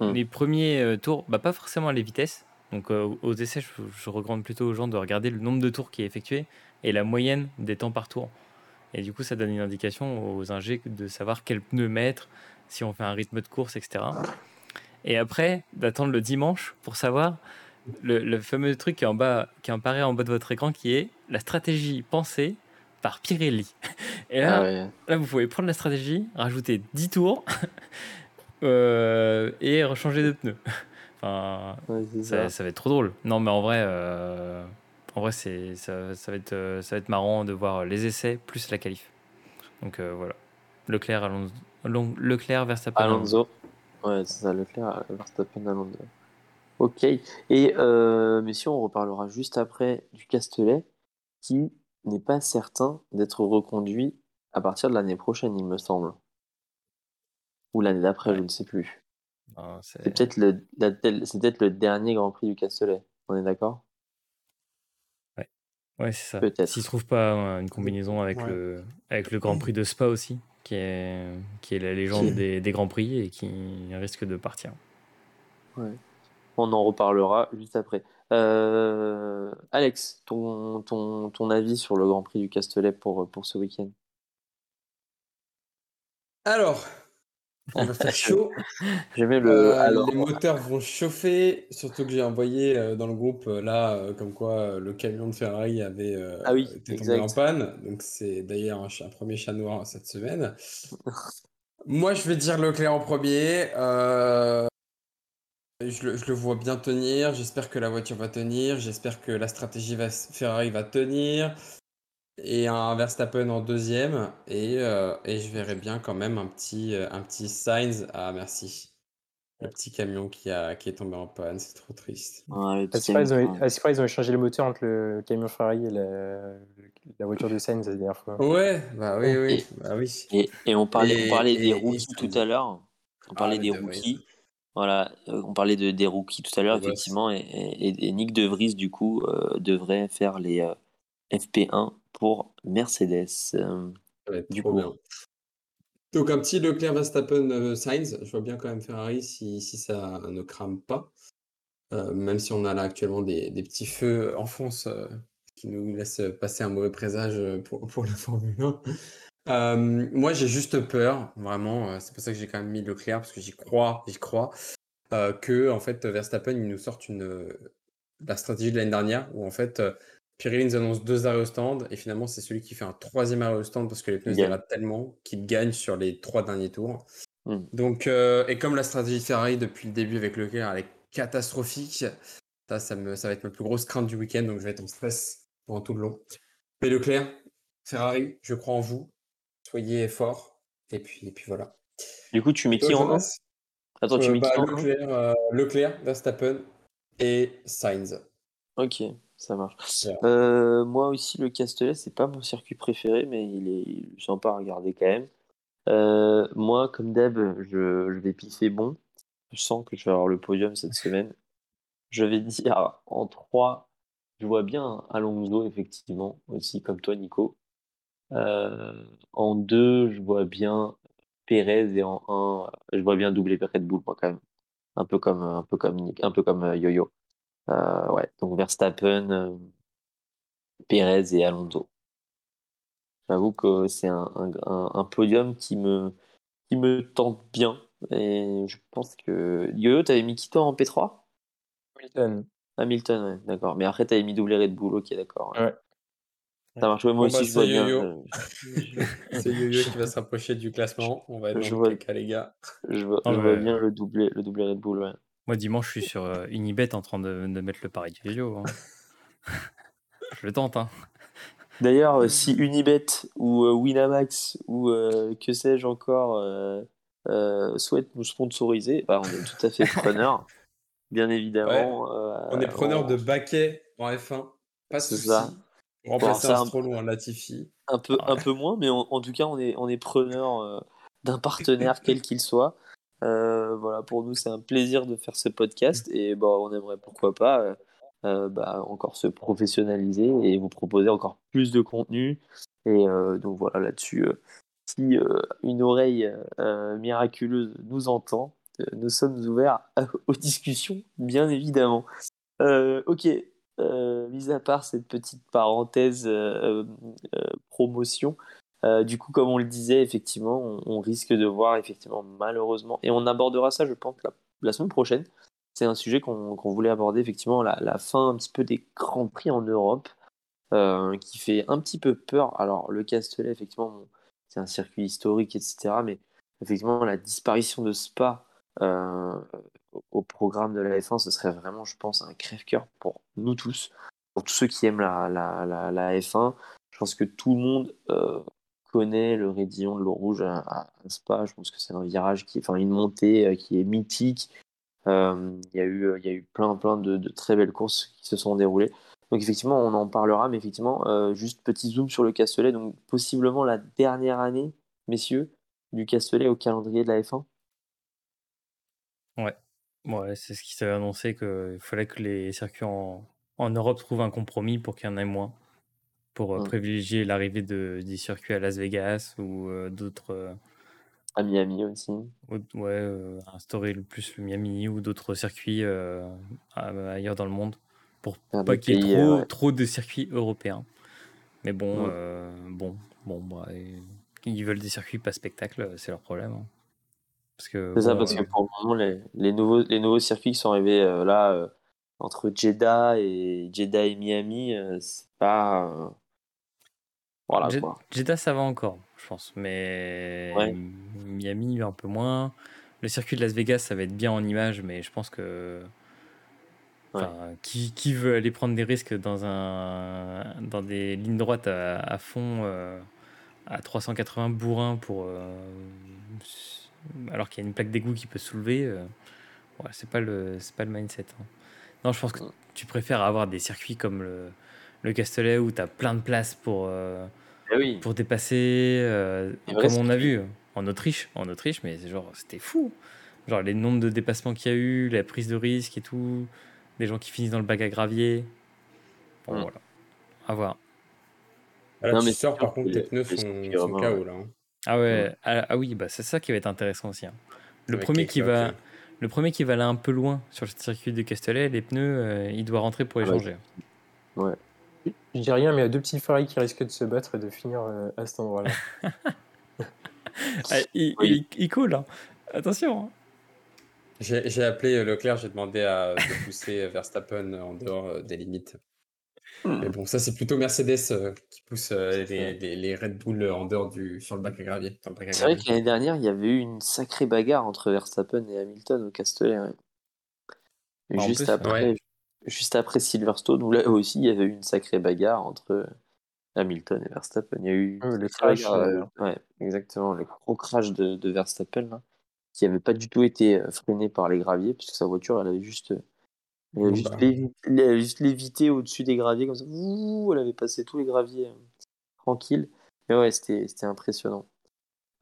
[SPEAKER 4] Hmm. Les premiers euh, tours, bah, pas forcément les vitesses. Donc, euh, aux essais, je, je recommande plutôt aux gens de regarder le nombre de tours qui est effectué et la moyenne des temps par tour. Et du coup, ça donne une indication aux ingés de savoir quel pneu mettre, si on fait un rythme de course, etc. Et après, d'attendre le dimanche pour savoir le, fameux truc qui, est en bas, qui apparaît en bas de votre écran, qui est la stratégie pensée par Pirelli. Et là, ah là vous pouvez prendre la stratégie, rajouter 10 tours euh, et changer de pneu. Enfin, ça. Ça, va être trop drôle. Non, mais en vrai, euh, en vrai, c'est, ça, ça, va être, euh, ça va être marrant de voir les essais plus la qualif. Donc euh, voilà. Leclerc, Alonso, Leclerc, Verstappen.
[SPEAKER 1] Alonso. Ouais, c'est ça, Leclerc, Verstappen, Alonso. Ok. Et euh, mais si on reparlera juste après du Castellet, qui n'est pas certain d'être reconduit à partir de l'année prochaine, il me semble. Ou l'année d'après, je ne sais plus. C'est peut-être le, c'est peut-être le dernier Grand Prix du Castellet. On est d'accord?
[SPEAKER 4] Ouais, c'est ça. S'il ne trouve pas une combinaison avec, le, avec le Grand Prix de Spa aussi, qui est, qui est la légende des, des Grands Prix et qui risque de partir.
[SPEAKER 1] Ouais. On en reparlera juste après. Euh, Alex, ton, ton, ton avis sur le Grand Prix du Castellet pour, pour ce week-end?
[SPEAKER 3] Alors, il va faire chaud.
[SPEAKER 1] le. Euh,
[SPEAKER 3] les moteurs vont chauffer, surtout que j'ai envoyé euh, dans le groupe euh, là, comme quoi le camion de Ferrari avait
[SPEAKER 1] ah oui,
[SPEAKER 3] été tombé en panne. Donc c'est d'ailleurs un, premier chat noir cette semaine. Moi, je vais dire Leclerc en premier. Je le, je, le, vois bien tenir. J'espère que la voiture va tenir. J'espère que la stratégie va, Ferrari va tenir et un Verstappen en deuxième. Et, euh, et je verrais bien quand même un petit, euh, un petit Sainz. Ah, merci. Le petit camion qui, a, qui est tombé en panne, c'est trop triste.
[SPEAKER 2] Ouais, ils, ont, ils ont échangé le moteur entre le camion Ferrari et la, la voiture de Sainz la dernière fois.
[SPEAKER 3] Ouais, bah oui, oui.
[SPEAKER 1] Et,
[SPEAKER 3] bah oui.
[SPEAKER 1] et, et on parlait, on parlait des rookies tout à l'heure. On parlait ah, des rookies. Voilà, euh, on parlait de, des rookies tout à l'heure, effectivement. Et, et, Nick De Vries, du coup, devrait faire les FP1 pour Mercedes. Euh,
[SPEAKER 3] du coup. Donc un petit Leclerc Verstappen euh, Sainz, je vois bien quand même Ferrari si, si ça ne crame pas. Euh, même si on a là actuellement des, des petits feux en France qui nous laissent passer un mauvais présage pour, pour la Formule 1. moi j'ai juste peur, vraiment, c'est pour ça que j'ai quand même mis Leclerc, parce que j'y crois, j'y crois, que en fait Verstappen il nous sorte une, la stratégie de l'année dernière, où en fait Pirelli nous annonce deux arrêts au stand et finalement c'est celui qui fait un troisième arrêt au stand parce que les pneus yeah. tellement qu'il gagne sur les trois derniers tours. Hmm. Donc euh, et comme la stratégie de Ferrari depuis le début avec Leclerc elle est catastrophique, ça ça, me, ça va être ma plus grosse crainte du week-end donc je vais être en stress pendant tout le long. Mais Leclerc, Ferrari, je crois en vous, soyez forts et puis et puis voilà.
[SPEAKER 1] Du coup tu mets qui en
[SPEAKER 3] Attends tu euh, mets qui bah, en Leclerc, euh, Leclerc, Verstappen et Sainz.
[SPEAKER 1] Ok. Ça marche. Euh, moi aussi, le Castellet, c'est pas mon circuit préféré, mais il est sympa à regarder quand même. Euh, moi, comme d'hab, je, je vais pisser bon. Je sens que je vais avoir le podium cette semaine. Je vais dire en 3, je vois bien Alonso, effectivement, aussi comme toi, Nico. Euh, en 2, je vois bien Perez et en 1, je vois bien doubler Red Bull, moi, quand même. Un peu comme, un peu comme, un peu comme Yo-Yo. Euh, ouais, donc Verstappen, euh, Perez et Alonso. J'avoue que c'est un, un, podium qui me, qui me tente bien. Et je pense que. Yo-Yo, t'avais mis qui toi en P3
[SPEAKER 2] Hamilton.
[SPEAKER 1] Hamilton, ouais, d'accord. Mais après, t'avais mis doublé Red Bull, ok, d'accord.
[SPEAKER 2] Ouais.
[SPEAKER 1] Ça marche, moi aussi, bah, je vois bien.
[SPEAKER 3] Euh, c'est Yo-Yo qui va s'approcher du classement. On va être je dans vois, le les gars.
[SPEAKER 1] Je vois, je vois bien le doublé, le doublé Red Bull, ouais.
[SPEAKER 4] Moi, dimanche, je suis sur euh, Unibet en train de, de mettre le pari du. Hein. je le tente, hein.
[SPEAKER 1] D'ailleurs, euh, si Unibet ou Winamax ou que sais-je encore souhaite nous sponsoriser, bah, on est tout à fait preneur bien évidemment.
[SPEAKER 3] Euh, on est preneur de baquet en F1, pas de souci. Ça. Remplacer un Stroll ou un Latifi.
[SPEAKER 1] Un peu, un peu moins, mais en tout cas, on est, on est preneur euh, d'un partenaire quel qu'il soit. Euh, voilà, pour nous, c'est un plaisir de faire ce podcast et bah, on aimerait pourquoi pas bah, encore se professionnaliser et vous proposer encore plus de contenu. Et donc voilà, là-dessus, si une oreille miraculeuse nous entend, nous sommes ouverts aux discussions, bien évidemment. Euh, ok, euh, mis à part cette petite parenthèse euh, du coup, comme on le disait, effectivement, on, risque de voir, effectivement, malheureusement, et on abordera ça, je pense, la, semaine prochaine. C'est un sujet qu'on voulait aborder, effectivement, la, fin un petit peu des grands prix en Europe, qui fait un petit peu peur. Alors, le Castellet, effectivement, c'est un circuit historique, etc., mais effectivement, la disparition de Spa euh, au programme de la F1, ce serait vraiment, je pense, un crève-cœur pour nous tous, pour tous ceux qui aiment la, F1. Je pense que tout le monde euh, connaît le raidillon de l'eau rouge à, Spa. Je pense que c'est un virage qui, enfin, une montée euh, qui est mythique. Il y, a eu, y a eu plein, plein de, très belles courses qui se sont déroulées. Donc effectivement, on en parlera, mais effectivement, juste petit zoom sur le Castellet. Donc possiblement la dernière année, messieurs, du Castellet au calendrier de la F1.
[SPEAKER 4] Ouais. Ouais, c'est ce qui s'est annoncé qu'il fallait que les circuits en Europe trouvent un compromis pour qu'il y en ait moins, pour euh, mmh. privilégier l'arrivée de, des circuits à Las Vegas ou euh, d'autres. Euh,
[SPEAKER 1] à Miami aussi.
[SPEAKER 4] ouais, instaurer le plus le Miami ou d'autres circuits ailleurs dans le monde pour pas qu'il y ait trop, trop de circuits européens. Mais bon, mmh. bon, bon, bah, ils veulent des circuits pas spectacle, c'est leur problème. Hein.
[SPEAKER 1] C'est ça, parce que pour le moment, les, les, nouveaux, les nouveaux circuits qui sont arrivés euh, là, euh, entre Jeddah et Jeddah et Miami, euh, c'est pas.
[SPEAKER 4] Voilà quoi. Jeddah, ça va encore, je pense. Mais Miami, un peu moins. Le circuit de Las Vegas, ça va être bien en image, mais je pense que. qui, qui, veut aller prendre des risques dans, un, dans des lignes droites à, à fond, à 380 bourrins pour alors qu'il y a une plaque d'égout qui peut soulever, euh, ouais, c'est pas le pas le mindset. Hein. Non, je pense que tu préfères avoir des circuits comme le, le Castellet où tu as plein de place pour euh,
[SPEAKER 1] eh
[SPEAKER 4] pour dépasser euh, comme on a vu en Autriche, en Autriche mais genre c'était fou. Genre les nombres de dépassements qu'il y a eu, la prise de risque et tout, des gens qui finissent dans le bac à gravier. Bon, mm. voilà. À voir.
[SPEAKER 3] Ah, non, mais sors, par contre, tes pneus sont, sont KO là. Hein.
[SPEAKER 4] Ah ouais, ah, ah, oui, bah c'est ça qui va être intéressant aussi. Hein. Le, premier qui va, le premier qui va aller un peu loin sur le circuit de Castellet, les pneus, euh, il doit rentrer pour ah échanger.
[SPEAKER 1] Ouais.
[SPEAKER 2] Je dis rien, mais il y a deux petits Ferrari qui risquent de se battre et de finir euh, à cet endroit-là.
[SPEAKER 4] il, il, coule, hein. attention. Hein.
[SPEAKER 3] J'ai appelé Leclerc, j'ai demandé à, de pousser Verstappen en dehors des limites. Mais bon, ça, c'est plutôt Mercedes euh, qui pousse euh, les, les, Red Bull en dehors du, sur le bac à gravier.
[SPEAKER 1] C'est vrai que l'année dernière, il y avait eu une sacrée bagarre entre Verstappen et Hamilton au Castellet. Bah, juste, après, juste après Silverstone, où là aussi, il y avait eu une sacrée bagarre entre Hamilton et Verstappen. Il y a eu
[SPEAKER 2] le crash.
[SPEAKER 1] Euh, ouais, exactement, le gros crash de, de Verstappen, qui n'avait pas du tout été freiné par les graviers, puisque sa voiture, elle avait juste Elle juste, bah. juste lévité au-dessus des graviers comme ça. Ouh, elle avait passé tous les graviers euh, tranquille. Mais ouais, c'était impressionnant.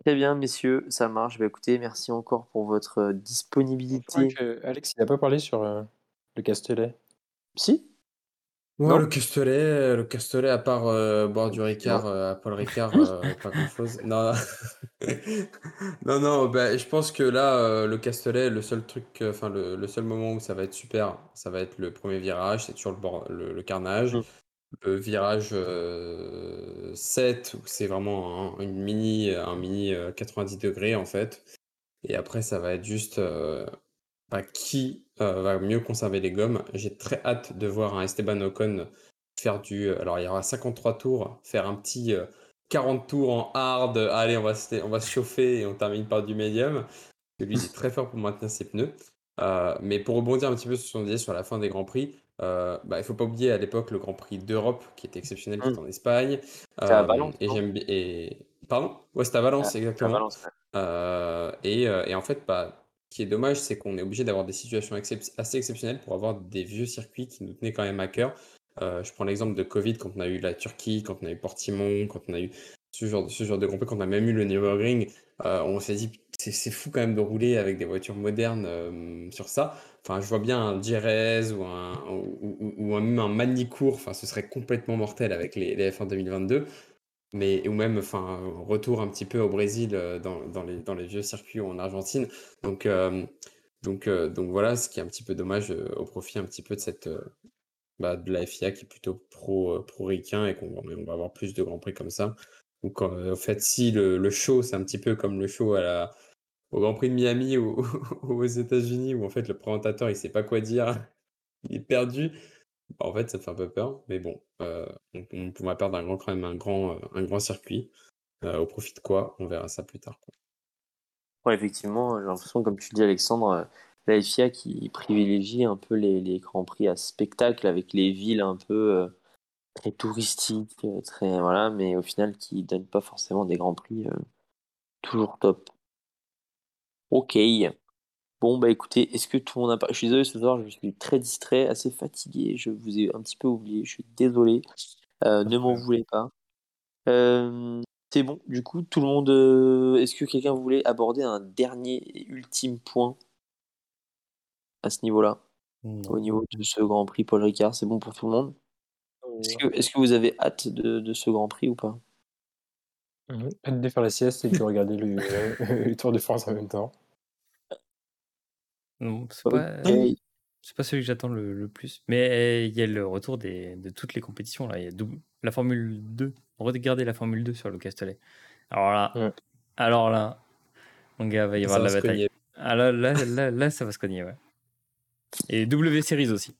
[SPEAKER 1] Très bien, messieurs, ça marche. Bah, écoutez, merci encore pour votre euh, disponibilité.
[SPEAKER 2] Alex, il n'a pas parlé sur euh, le Castellet.
[SPEAKER 1] Si
[SPEAKER 3] Ouais, le Castellet, le Castellet, à part boire du Ricard, à Paul Ricard, pas grand chose. Non, non, non, bah, je pense que là, le Castellet, le seul truc, enfin, le, le, seul moment où ça va être super, ça va être le premier virage, c'est toujours le, bord, le, carnage. Mmh. Le virage 7, où c'est vraiment un, une mini, un mini 90 degrés en fait. Et après, ça va être juste qui euh, va mieux conserver les gommes. J'ai très hâte de voir un Esteban Ocon faire du. Euh, alors, il y aura 53 tours, faire un petit 40 euh, tours en hard. Allez, on va, se, on va se chauffer et on termine par du médium. Lui, il est très fort pour maintenir ses pneus. mais pour rebondir un petit peu sur son idée sur la fin des Grands Prix, bah, il ne faut pas oublier à l'époque le Grand Prix d'Europe qui était exceptionnel, qui était mmh. en Espagne.
[SPEAKER 1] à Valence.
[SPEAKER 3] Et j'aime et... Pardon? Ouais, c'était à Valence, exactement. À Valence, et, et, en fait, bah, qui est dommage, c'est qu'on est obligé d'avoir des situations assez exceptionnelles pour avoir des vieux circuits qui nous tenaient quand même à cœur. Euh, je prends l'exemple de Covid quand on a eu la Turquie, quand on a eu Portimon, quand on a eu ce genre de, ce Grand quand on a même eu le Nürburgring. Euh, on s'est dit, c'est fou quand même de rouler avec des voitures modernes euh, sur ça. Enfin, je vois bien un Jerez ou un, ou, ou, même un Manicourt, enfin, ce serait complètement mortel avec les, les F1 2022 mais ou même enfin retour un petit peu au Brésil euh, dans, dans, les, dans les vieux circuits ou en Argentine. Donc, euh, donc, euh, donc voilà, ce qui est un petit peu dommage au profit un petit peu de cette bah, de la FIA qui est plutôt pro pro ricain et qu'on on va avoir plus de grands prix comme ça. Donc en fait, si le, le show c'est un petit peu comme le show à la au Grand Prix de Miami aux États-Unis où en fait le présentateur il sait pas quoi dire, il est perdu. En fait, ça fait un peu peur, mais bon, euh, on, on pourra perdre un grand, quand même un grand, euh, un grand circuit. Euh, au profit de quoi? On verra ça plus tard.
[SPEAKER 1] Ouais, effectivement, j'ai l'impression, comme tu dis, Alexandre, la FIA qui privilégie un peu les, les grands prix à spectacle avec les villes un peu très touristiques, très voilà, mais au final qui donnent pas forcément des grands prix toujours top. Ok. Bon, bah écoutez, est-ce que tout le monde a pas. Je suis désolé ce soir, je suis très distrait, assez fatigué. Je vous ai un petit peu oublié, je suis désolé. Euh, ne m'en voulez pas. Euh, c'est bon, du coup, tout le monde. Euh, est-ce que quelqu'un voulait aborder un dernier et ultime point à ce niveau-là? Au niveau de ce Grand Prix Paul Ricard, c'est bon pour tout le monde? Est-ce que, vous avez hâte de, de, ce Grand Prix ou pas?
[SPEAKER 2] Hâte de faire la sieste et de regarder le, le Tour de France en même temps.
[SPEAKER 4] Non, c'est pas, c'est pas celui que j'attends le, plus. Mais il y a le retour des, de toutes les compétitions. Là. Il y a la Formule 2. Regardez la Formule 2 sur le Castellet. Alors là, alors là, mon gars, va y avoir de la bataille. Ah là, là, là, ça va se cogner, ouais. Et W Series aussi.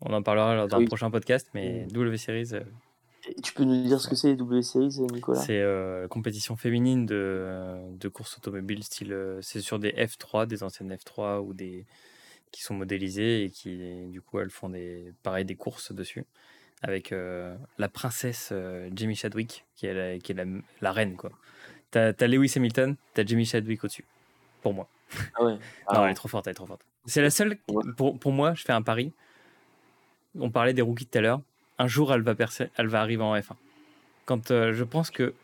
[SPEAKER 4] On en parlera lors d'un prochain podcast, mais W Series. Euh,
[SPEAKER 1] tu peux nous dire ce que c'est les W Series, Nicolas?
[SPEAKER 4] C'est euh, compétition féminine de, de course automobile, style. Euh, c'est sur des F3, des anciennes F3 ou des qui sont modélisées et qui, du coup, elles font des, pareil, des courses dessus. Avec euh, la princesse Jamie Chadwick, qui est la, qui est la, reine, quoi. T'as as Lewis Hamilton, t'as Jamie Chadwick au-dessus. Pour moi.
[SPEAKER 1] Ah ouais.
[SPEAKER 4] non,
[SPEAKER 1] ah
[SPEAKER 4] elle est trop forte, elle est trop forte. C'est la seule. Pour, pour moi, je fais un pari. On parlait des rookies tout à l'heure un jour elle va, percer, elle va arriver en F1. Quand euh, je pense que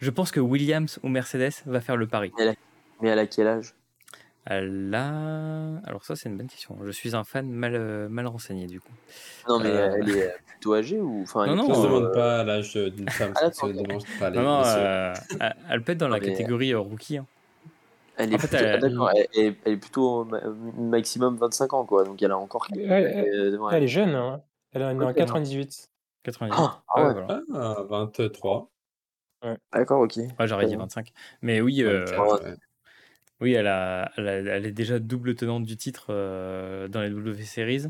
[SPEAKER 4] je pense que Williams ou Mercedes va faire le pari.
[SPEAKER 1] Mais elle a quel âge?
[SPEAKER 4] Elle a... Alors ça c'est une bonne question. Je suis un fan mal, euh, mal renseigné du coup.
[SPEAKER 1] Non mais euh, elle est plutôt âgée ou enfin
[SPEAKER 3] Non non, on ne demande pas l'âge d'une femme. Ah,
[SPEAKER 4] pas non, non elle peut être dans la catégorie rookie. Hein.
[SPEAKER 1] Elle est, plutôt, elle... est plutôt maximum 25 ans quoi, donc elle a encore.
[SPEAKER 2] Elle, elle est jeune. Hein. Elle est en 98.
[SPEAKER 4] 98. Ah,
[SPEAKER 3] ah ouais, voilà. 23.
[SPEAKER 1] Ah, ouais. D'accord, ok.
[SPEAKER 4] Ouais, J'aurais dit 25. Mais oui, euh, oui elle, a, elle, est déjà double tenante du titre euh, dans les W Series.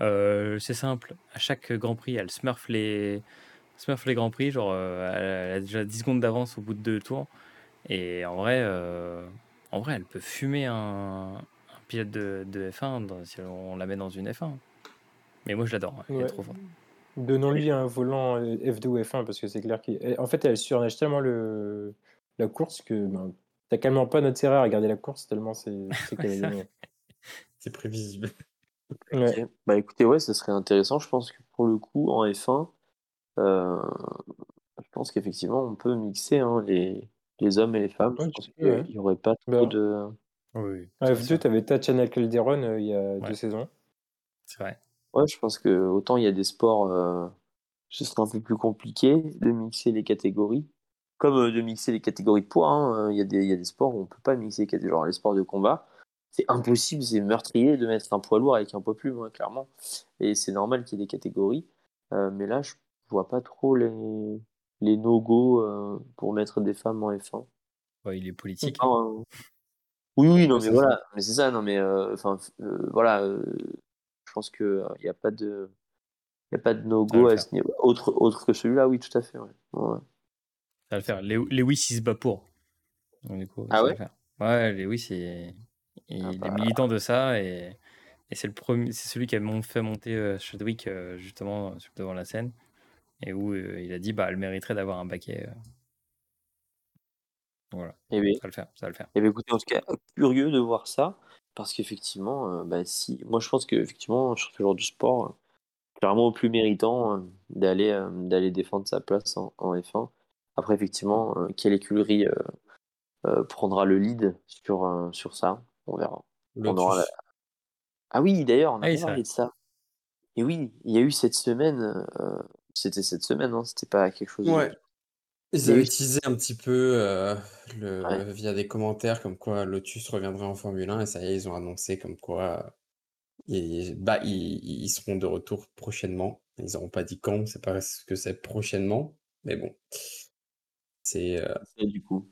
[SPEAKER 4] Euh, c'est simple, à chaque Grand Prix, elle smurf les, smurf les Grands Prix. Genre, elle, a déjà 10 secondes d'avance au bout de deux tours. Et en vrai, en vrai elle peut fumer un, pilote de, de F1 si on la met dans une F1. Mais moi, je l'adore. Est trop forte.
[SPEAKER 2] Donnons-lui un volant F2 ou F1 parce que c'est clair qu'en fait, elle surnage tellement le... la course que ben, t'as carrément pas notre intérêt à regarder la course tellement c'est
[SPEAKER 3] C'est prévisible.
[SPEAKER 1] Bah écoutez, ouais, ça serait intéressant. Je pense que pour le coup, en F1, euh, je pense qu'effectivement, on peut mixer hein, les, les hommes et les femmes. je pense qu'il n'y aurait pas trop bah. de.
[SPEAKER 2] Oui. F2, tu avais Tatiana Calderon euh, il y a deux saisons.
[SPEAKER 4] C'est vrai.
[SPEAKER 1] Ouais, je pense que autant il y a des sports, euh, ce serait un peu plus compliqué de mixer les catégories. Comme euh, de mixer les catégories de poids, hein, il y, a des, il y a des sports où on ne peut pas mixer les catégories. Genre les sports de combat, c'est impossible, c'est meurtrier de mettre un poids lourd avec un poids plume, hein, clairement. Et c'est normal qu'il y ait des catégories. mais là, je vois pas trop les, les no-go pour mettre des femmes en F1.
[SPEAKER 4] Ouais, il est politique.
[SPEAKER 1] Oui, oui, non, mais voilà, mais c'est ça, non, mais euh, enfin, euh, voilà, euh, pense que il n'y a pas de, il a pas de no-go à ce niveau. Autre, autre que celui-là, oui, tout à fait, ouais.
[SPEAKER 4] Ça va le faire. Lewis, il se bat pour. du coup,
[SPEAKER 1] ah ouais.
[SPEAKER 4] Ouais, Lewis, il, il, ah est bah. militant de ça et, et c'est le premier, c'est celui qui a fait monter Chadwick justement devant la scène et où il a dit, bah, elle mériterait d'avoir un baquet. Voilà. Et eh ça va le faire. Ça va le faire.
[SPEAKER 1] Et eh bien, écoutez, en tout cas, curieux de voir ça. Parce qu'effectivement, euh, bah, si, moi je pense qu'effectivement, sur ce genre du sport, euh, clairement au plus méritant euh, d'aller d'aller défendre sa place en, F1. Après, effectivement, quelle écurie prendra le lead sur, sur ça? On verra. On aura Ah oui, d'ailleurs, on a ah parlé de ça. Et oui, il y a eu cette semaine, c'était cette semaine, hein, c'était pas quelque chose
[SPEAKER 3] ouais. Ils avaient utilisé un petit peu euh, le, via des commentaires comme quoi Lotus reviendrait en Formule 1 et ça y est, ils ont annoncé comme quoi ils, bah, ils, seront de retour prochainement. Ils n'auront pas dit quand, c'est pas ce que c'est prochainement, mais bon. C'est euh,
[SPEAKER 1] du coup.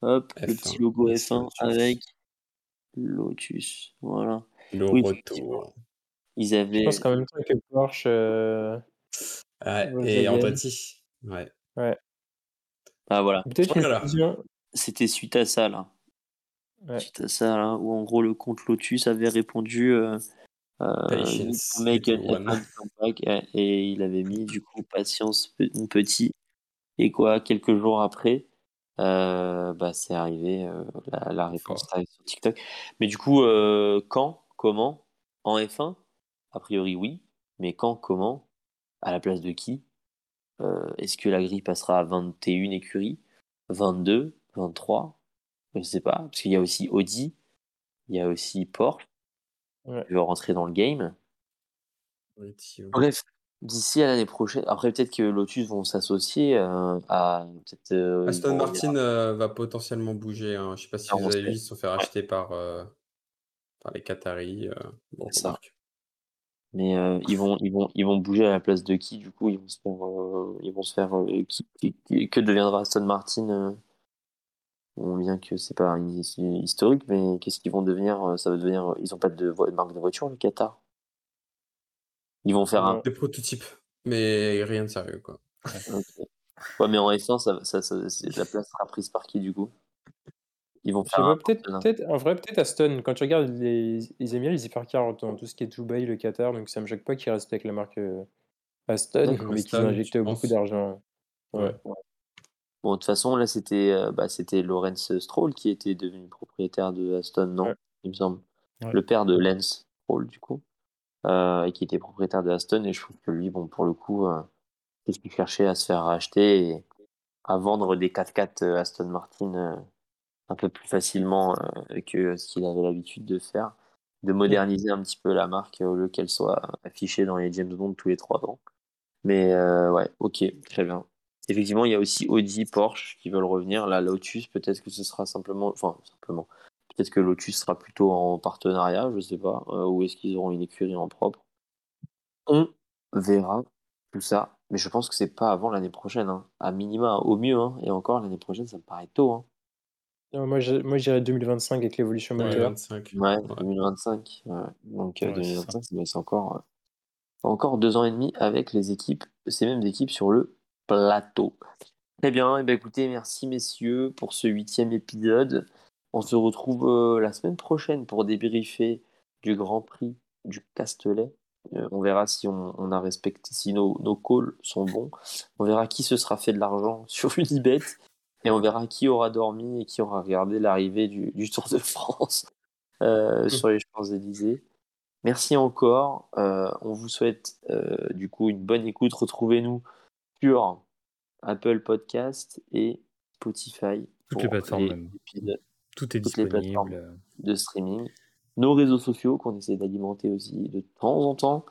[SPEAKER 1] Hop, le petit logo F1 avec Lotus. Voilà.
[SPEAKER 3] Le retour.
[SPEAKER 1] Ils avaient.
[SPEAKER 2] Je pense qu'en même temps que Porsche. Euh...
[SPEAKER 3] et Andretti. Ouais.
[SPEAKER 2] Ouais.
[SPEAKER 1] Ah voilà. C'était suite à ça là. Suite à ça là, où en gros le compte Lotus avait répondu euh, euh, et il avait mis du coup patience mon petit. Et quoi quelques jours après euh, bah c'est arrivé la, réponse arrive sur TikTok. Mais du coup quand comment en F1 a priori oui. Mais quand comment? À la place de qui? euh, est-ce que la grille passera à 21 écuries? 22 23 Je ne sais pas. Parce qu'il y a aussi Audi, il y a aussi Porsche ouais. qui veut rentrer dans le game. Bref, d'ici à l'année prochaine, après peut-être que Lotus vont s'associer euh, à.
[SPEAKER 3] Euh, Aston Martin va potentiellement bouger. Hein. Je ne sais pas si vous avez vu, ils se sont fait racheter par, par les Qataris.
[SPEAKER 1] bon, ça. Mais euh, ils, vont, ils, vont, ils vont bouger à la place de qui Du coup, ils vont se faire. Euh, ils vont se faire euh, que deviendra Aston Martin On vient que c'est pas historique, mais qu'est-ce qu'ils vont devenir Ça va devenir. Ils n'ont pas de marque de voiture, le Qatar? Ils vont faire un.
[SPEAKER 3] Des prototypes, mais rien de sérieux, quoi.
[SPEAKER 1] Ouais, mais en F1, ça, ça, ça, la place sera prise par qui, du coup? Ils vont faire.
[SPEAKER 2] Peut-être, peut en vrai, peut-être Aston. Quand tu regardes les, les Émirats, les hypercars dans tout ce qui est Dubaï, le Qatar, donc ça me choque pas qu'ils restent avec la marque euh, Aston, mais qu'ils injectent beaucoup d'argent. Ouais.
[SPEAKER 1] Bon, de toute façon, là, c'était euh, bah, c'était Lawrence Stroll qui était devenu propriétaire de Aston, non? Il me semble. Le père de Lance Stroll, du coup, euh, et qui était propriétaire de Aston. Et je trouve que lui, bon, pour le coup, c'est ce qu'il cherchait à se faire racheter et à vendre des 4x4 Aston Martin un peu plus facilement euh, que ce qu'il avait l'habitude de faire, de moderniser un petit peu la marque au lieu qu'elle soit affichée dans les James Bond tous les trois ans. Mais euh, ouais, ok, très bien. Effectivement, il y a aussi Audi, Porsche qui veulent revenir. La Lotus, peut-être que ce sera simplement, enfin simplement, peut-être que Lotus sera plutôt en partenariat, je sais pas, euh, ou est-ce qu'ils auront une écurie en propre. On verra tout ça, mais je pense que c'est pas avant l'année prochaine, hein. à minima, au mieux, hein. et encore l'année prochaine, ça me paraît tôt. Hein
[SPEAKER 2] moi, je, moi, dirais 2025 avec l'évolution moteur.
[SPEAKER 1] Ouais, 2025. Donc, 2025, euh, c'est encore, euh, encore deux ans et demi avec les équipes, ces mêmes équipes sur le plateau. Très bien. Et eh ben, écoutez, merci messieurs pour ce huitième épisode. On se retrouve euh, la semaine prochaine pour débriefer du Grand Prix du Castellet. on verra si on, a respecté, si nos, nos calls sont bons. On verra qui se sera fait de l'argent sur Unibet et on verra qui aura dormi et qui aura regardé l'arrivée du, Tour de France euh, sur les Champs-Élysées. Merci encore. on vous souhaite du coup une bonne écoute. Retrouvez-nous sur Apple Podcast et Spotify.
[SPEAKER 4] Toutes les plateformes. Tout est disponible.
[SPEAKER 1] de streaming. Nos réseaux sociaux qu'on essaie d'alimenter aussi de temps en temps.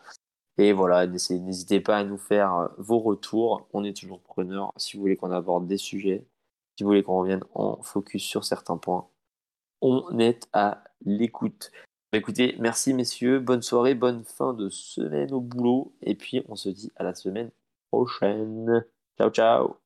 [SPEAKER 1] Et voilà, n'hésitez pas à nous faire euh, vos retours. On est toujours preneur si vous voulez qu'on aborde des sujets, si vous voulez qu'on revienne en focus sur certains points. On est à l'écoute. Bah, écoutez, merci messieurs, bonne soirée, bonne fin de semaine au boulot. Et puis on se dit à la semaine prochaine. Ciao, ciao.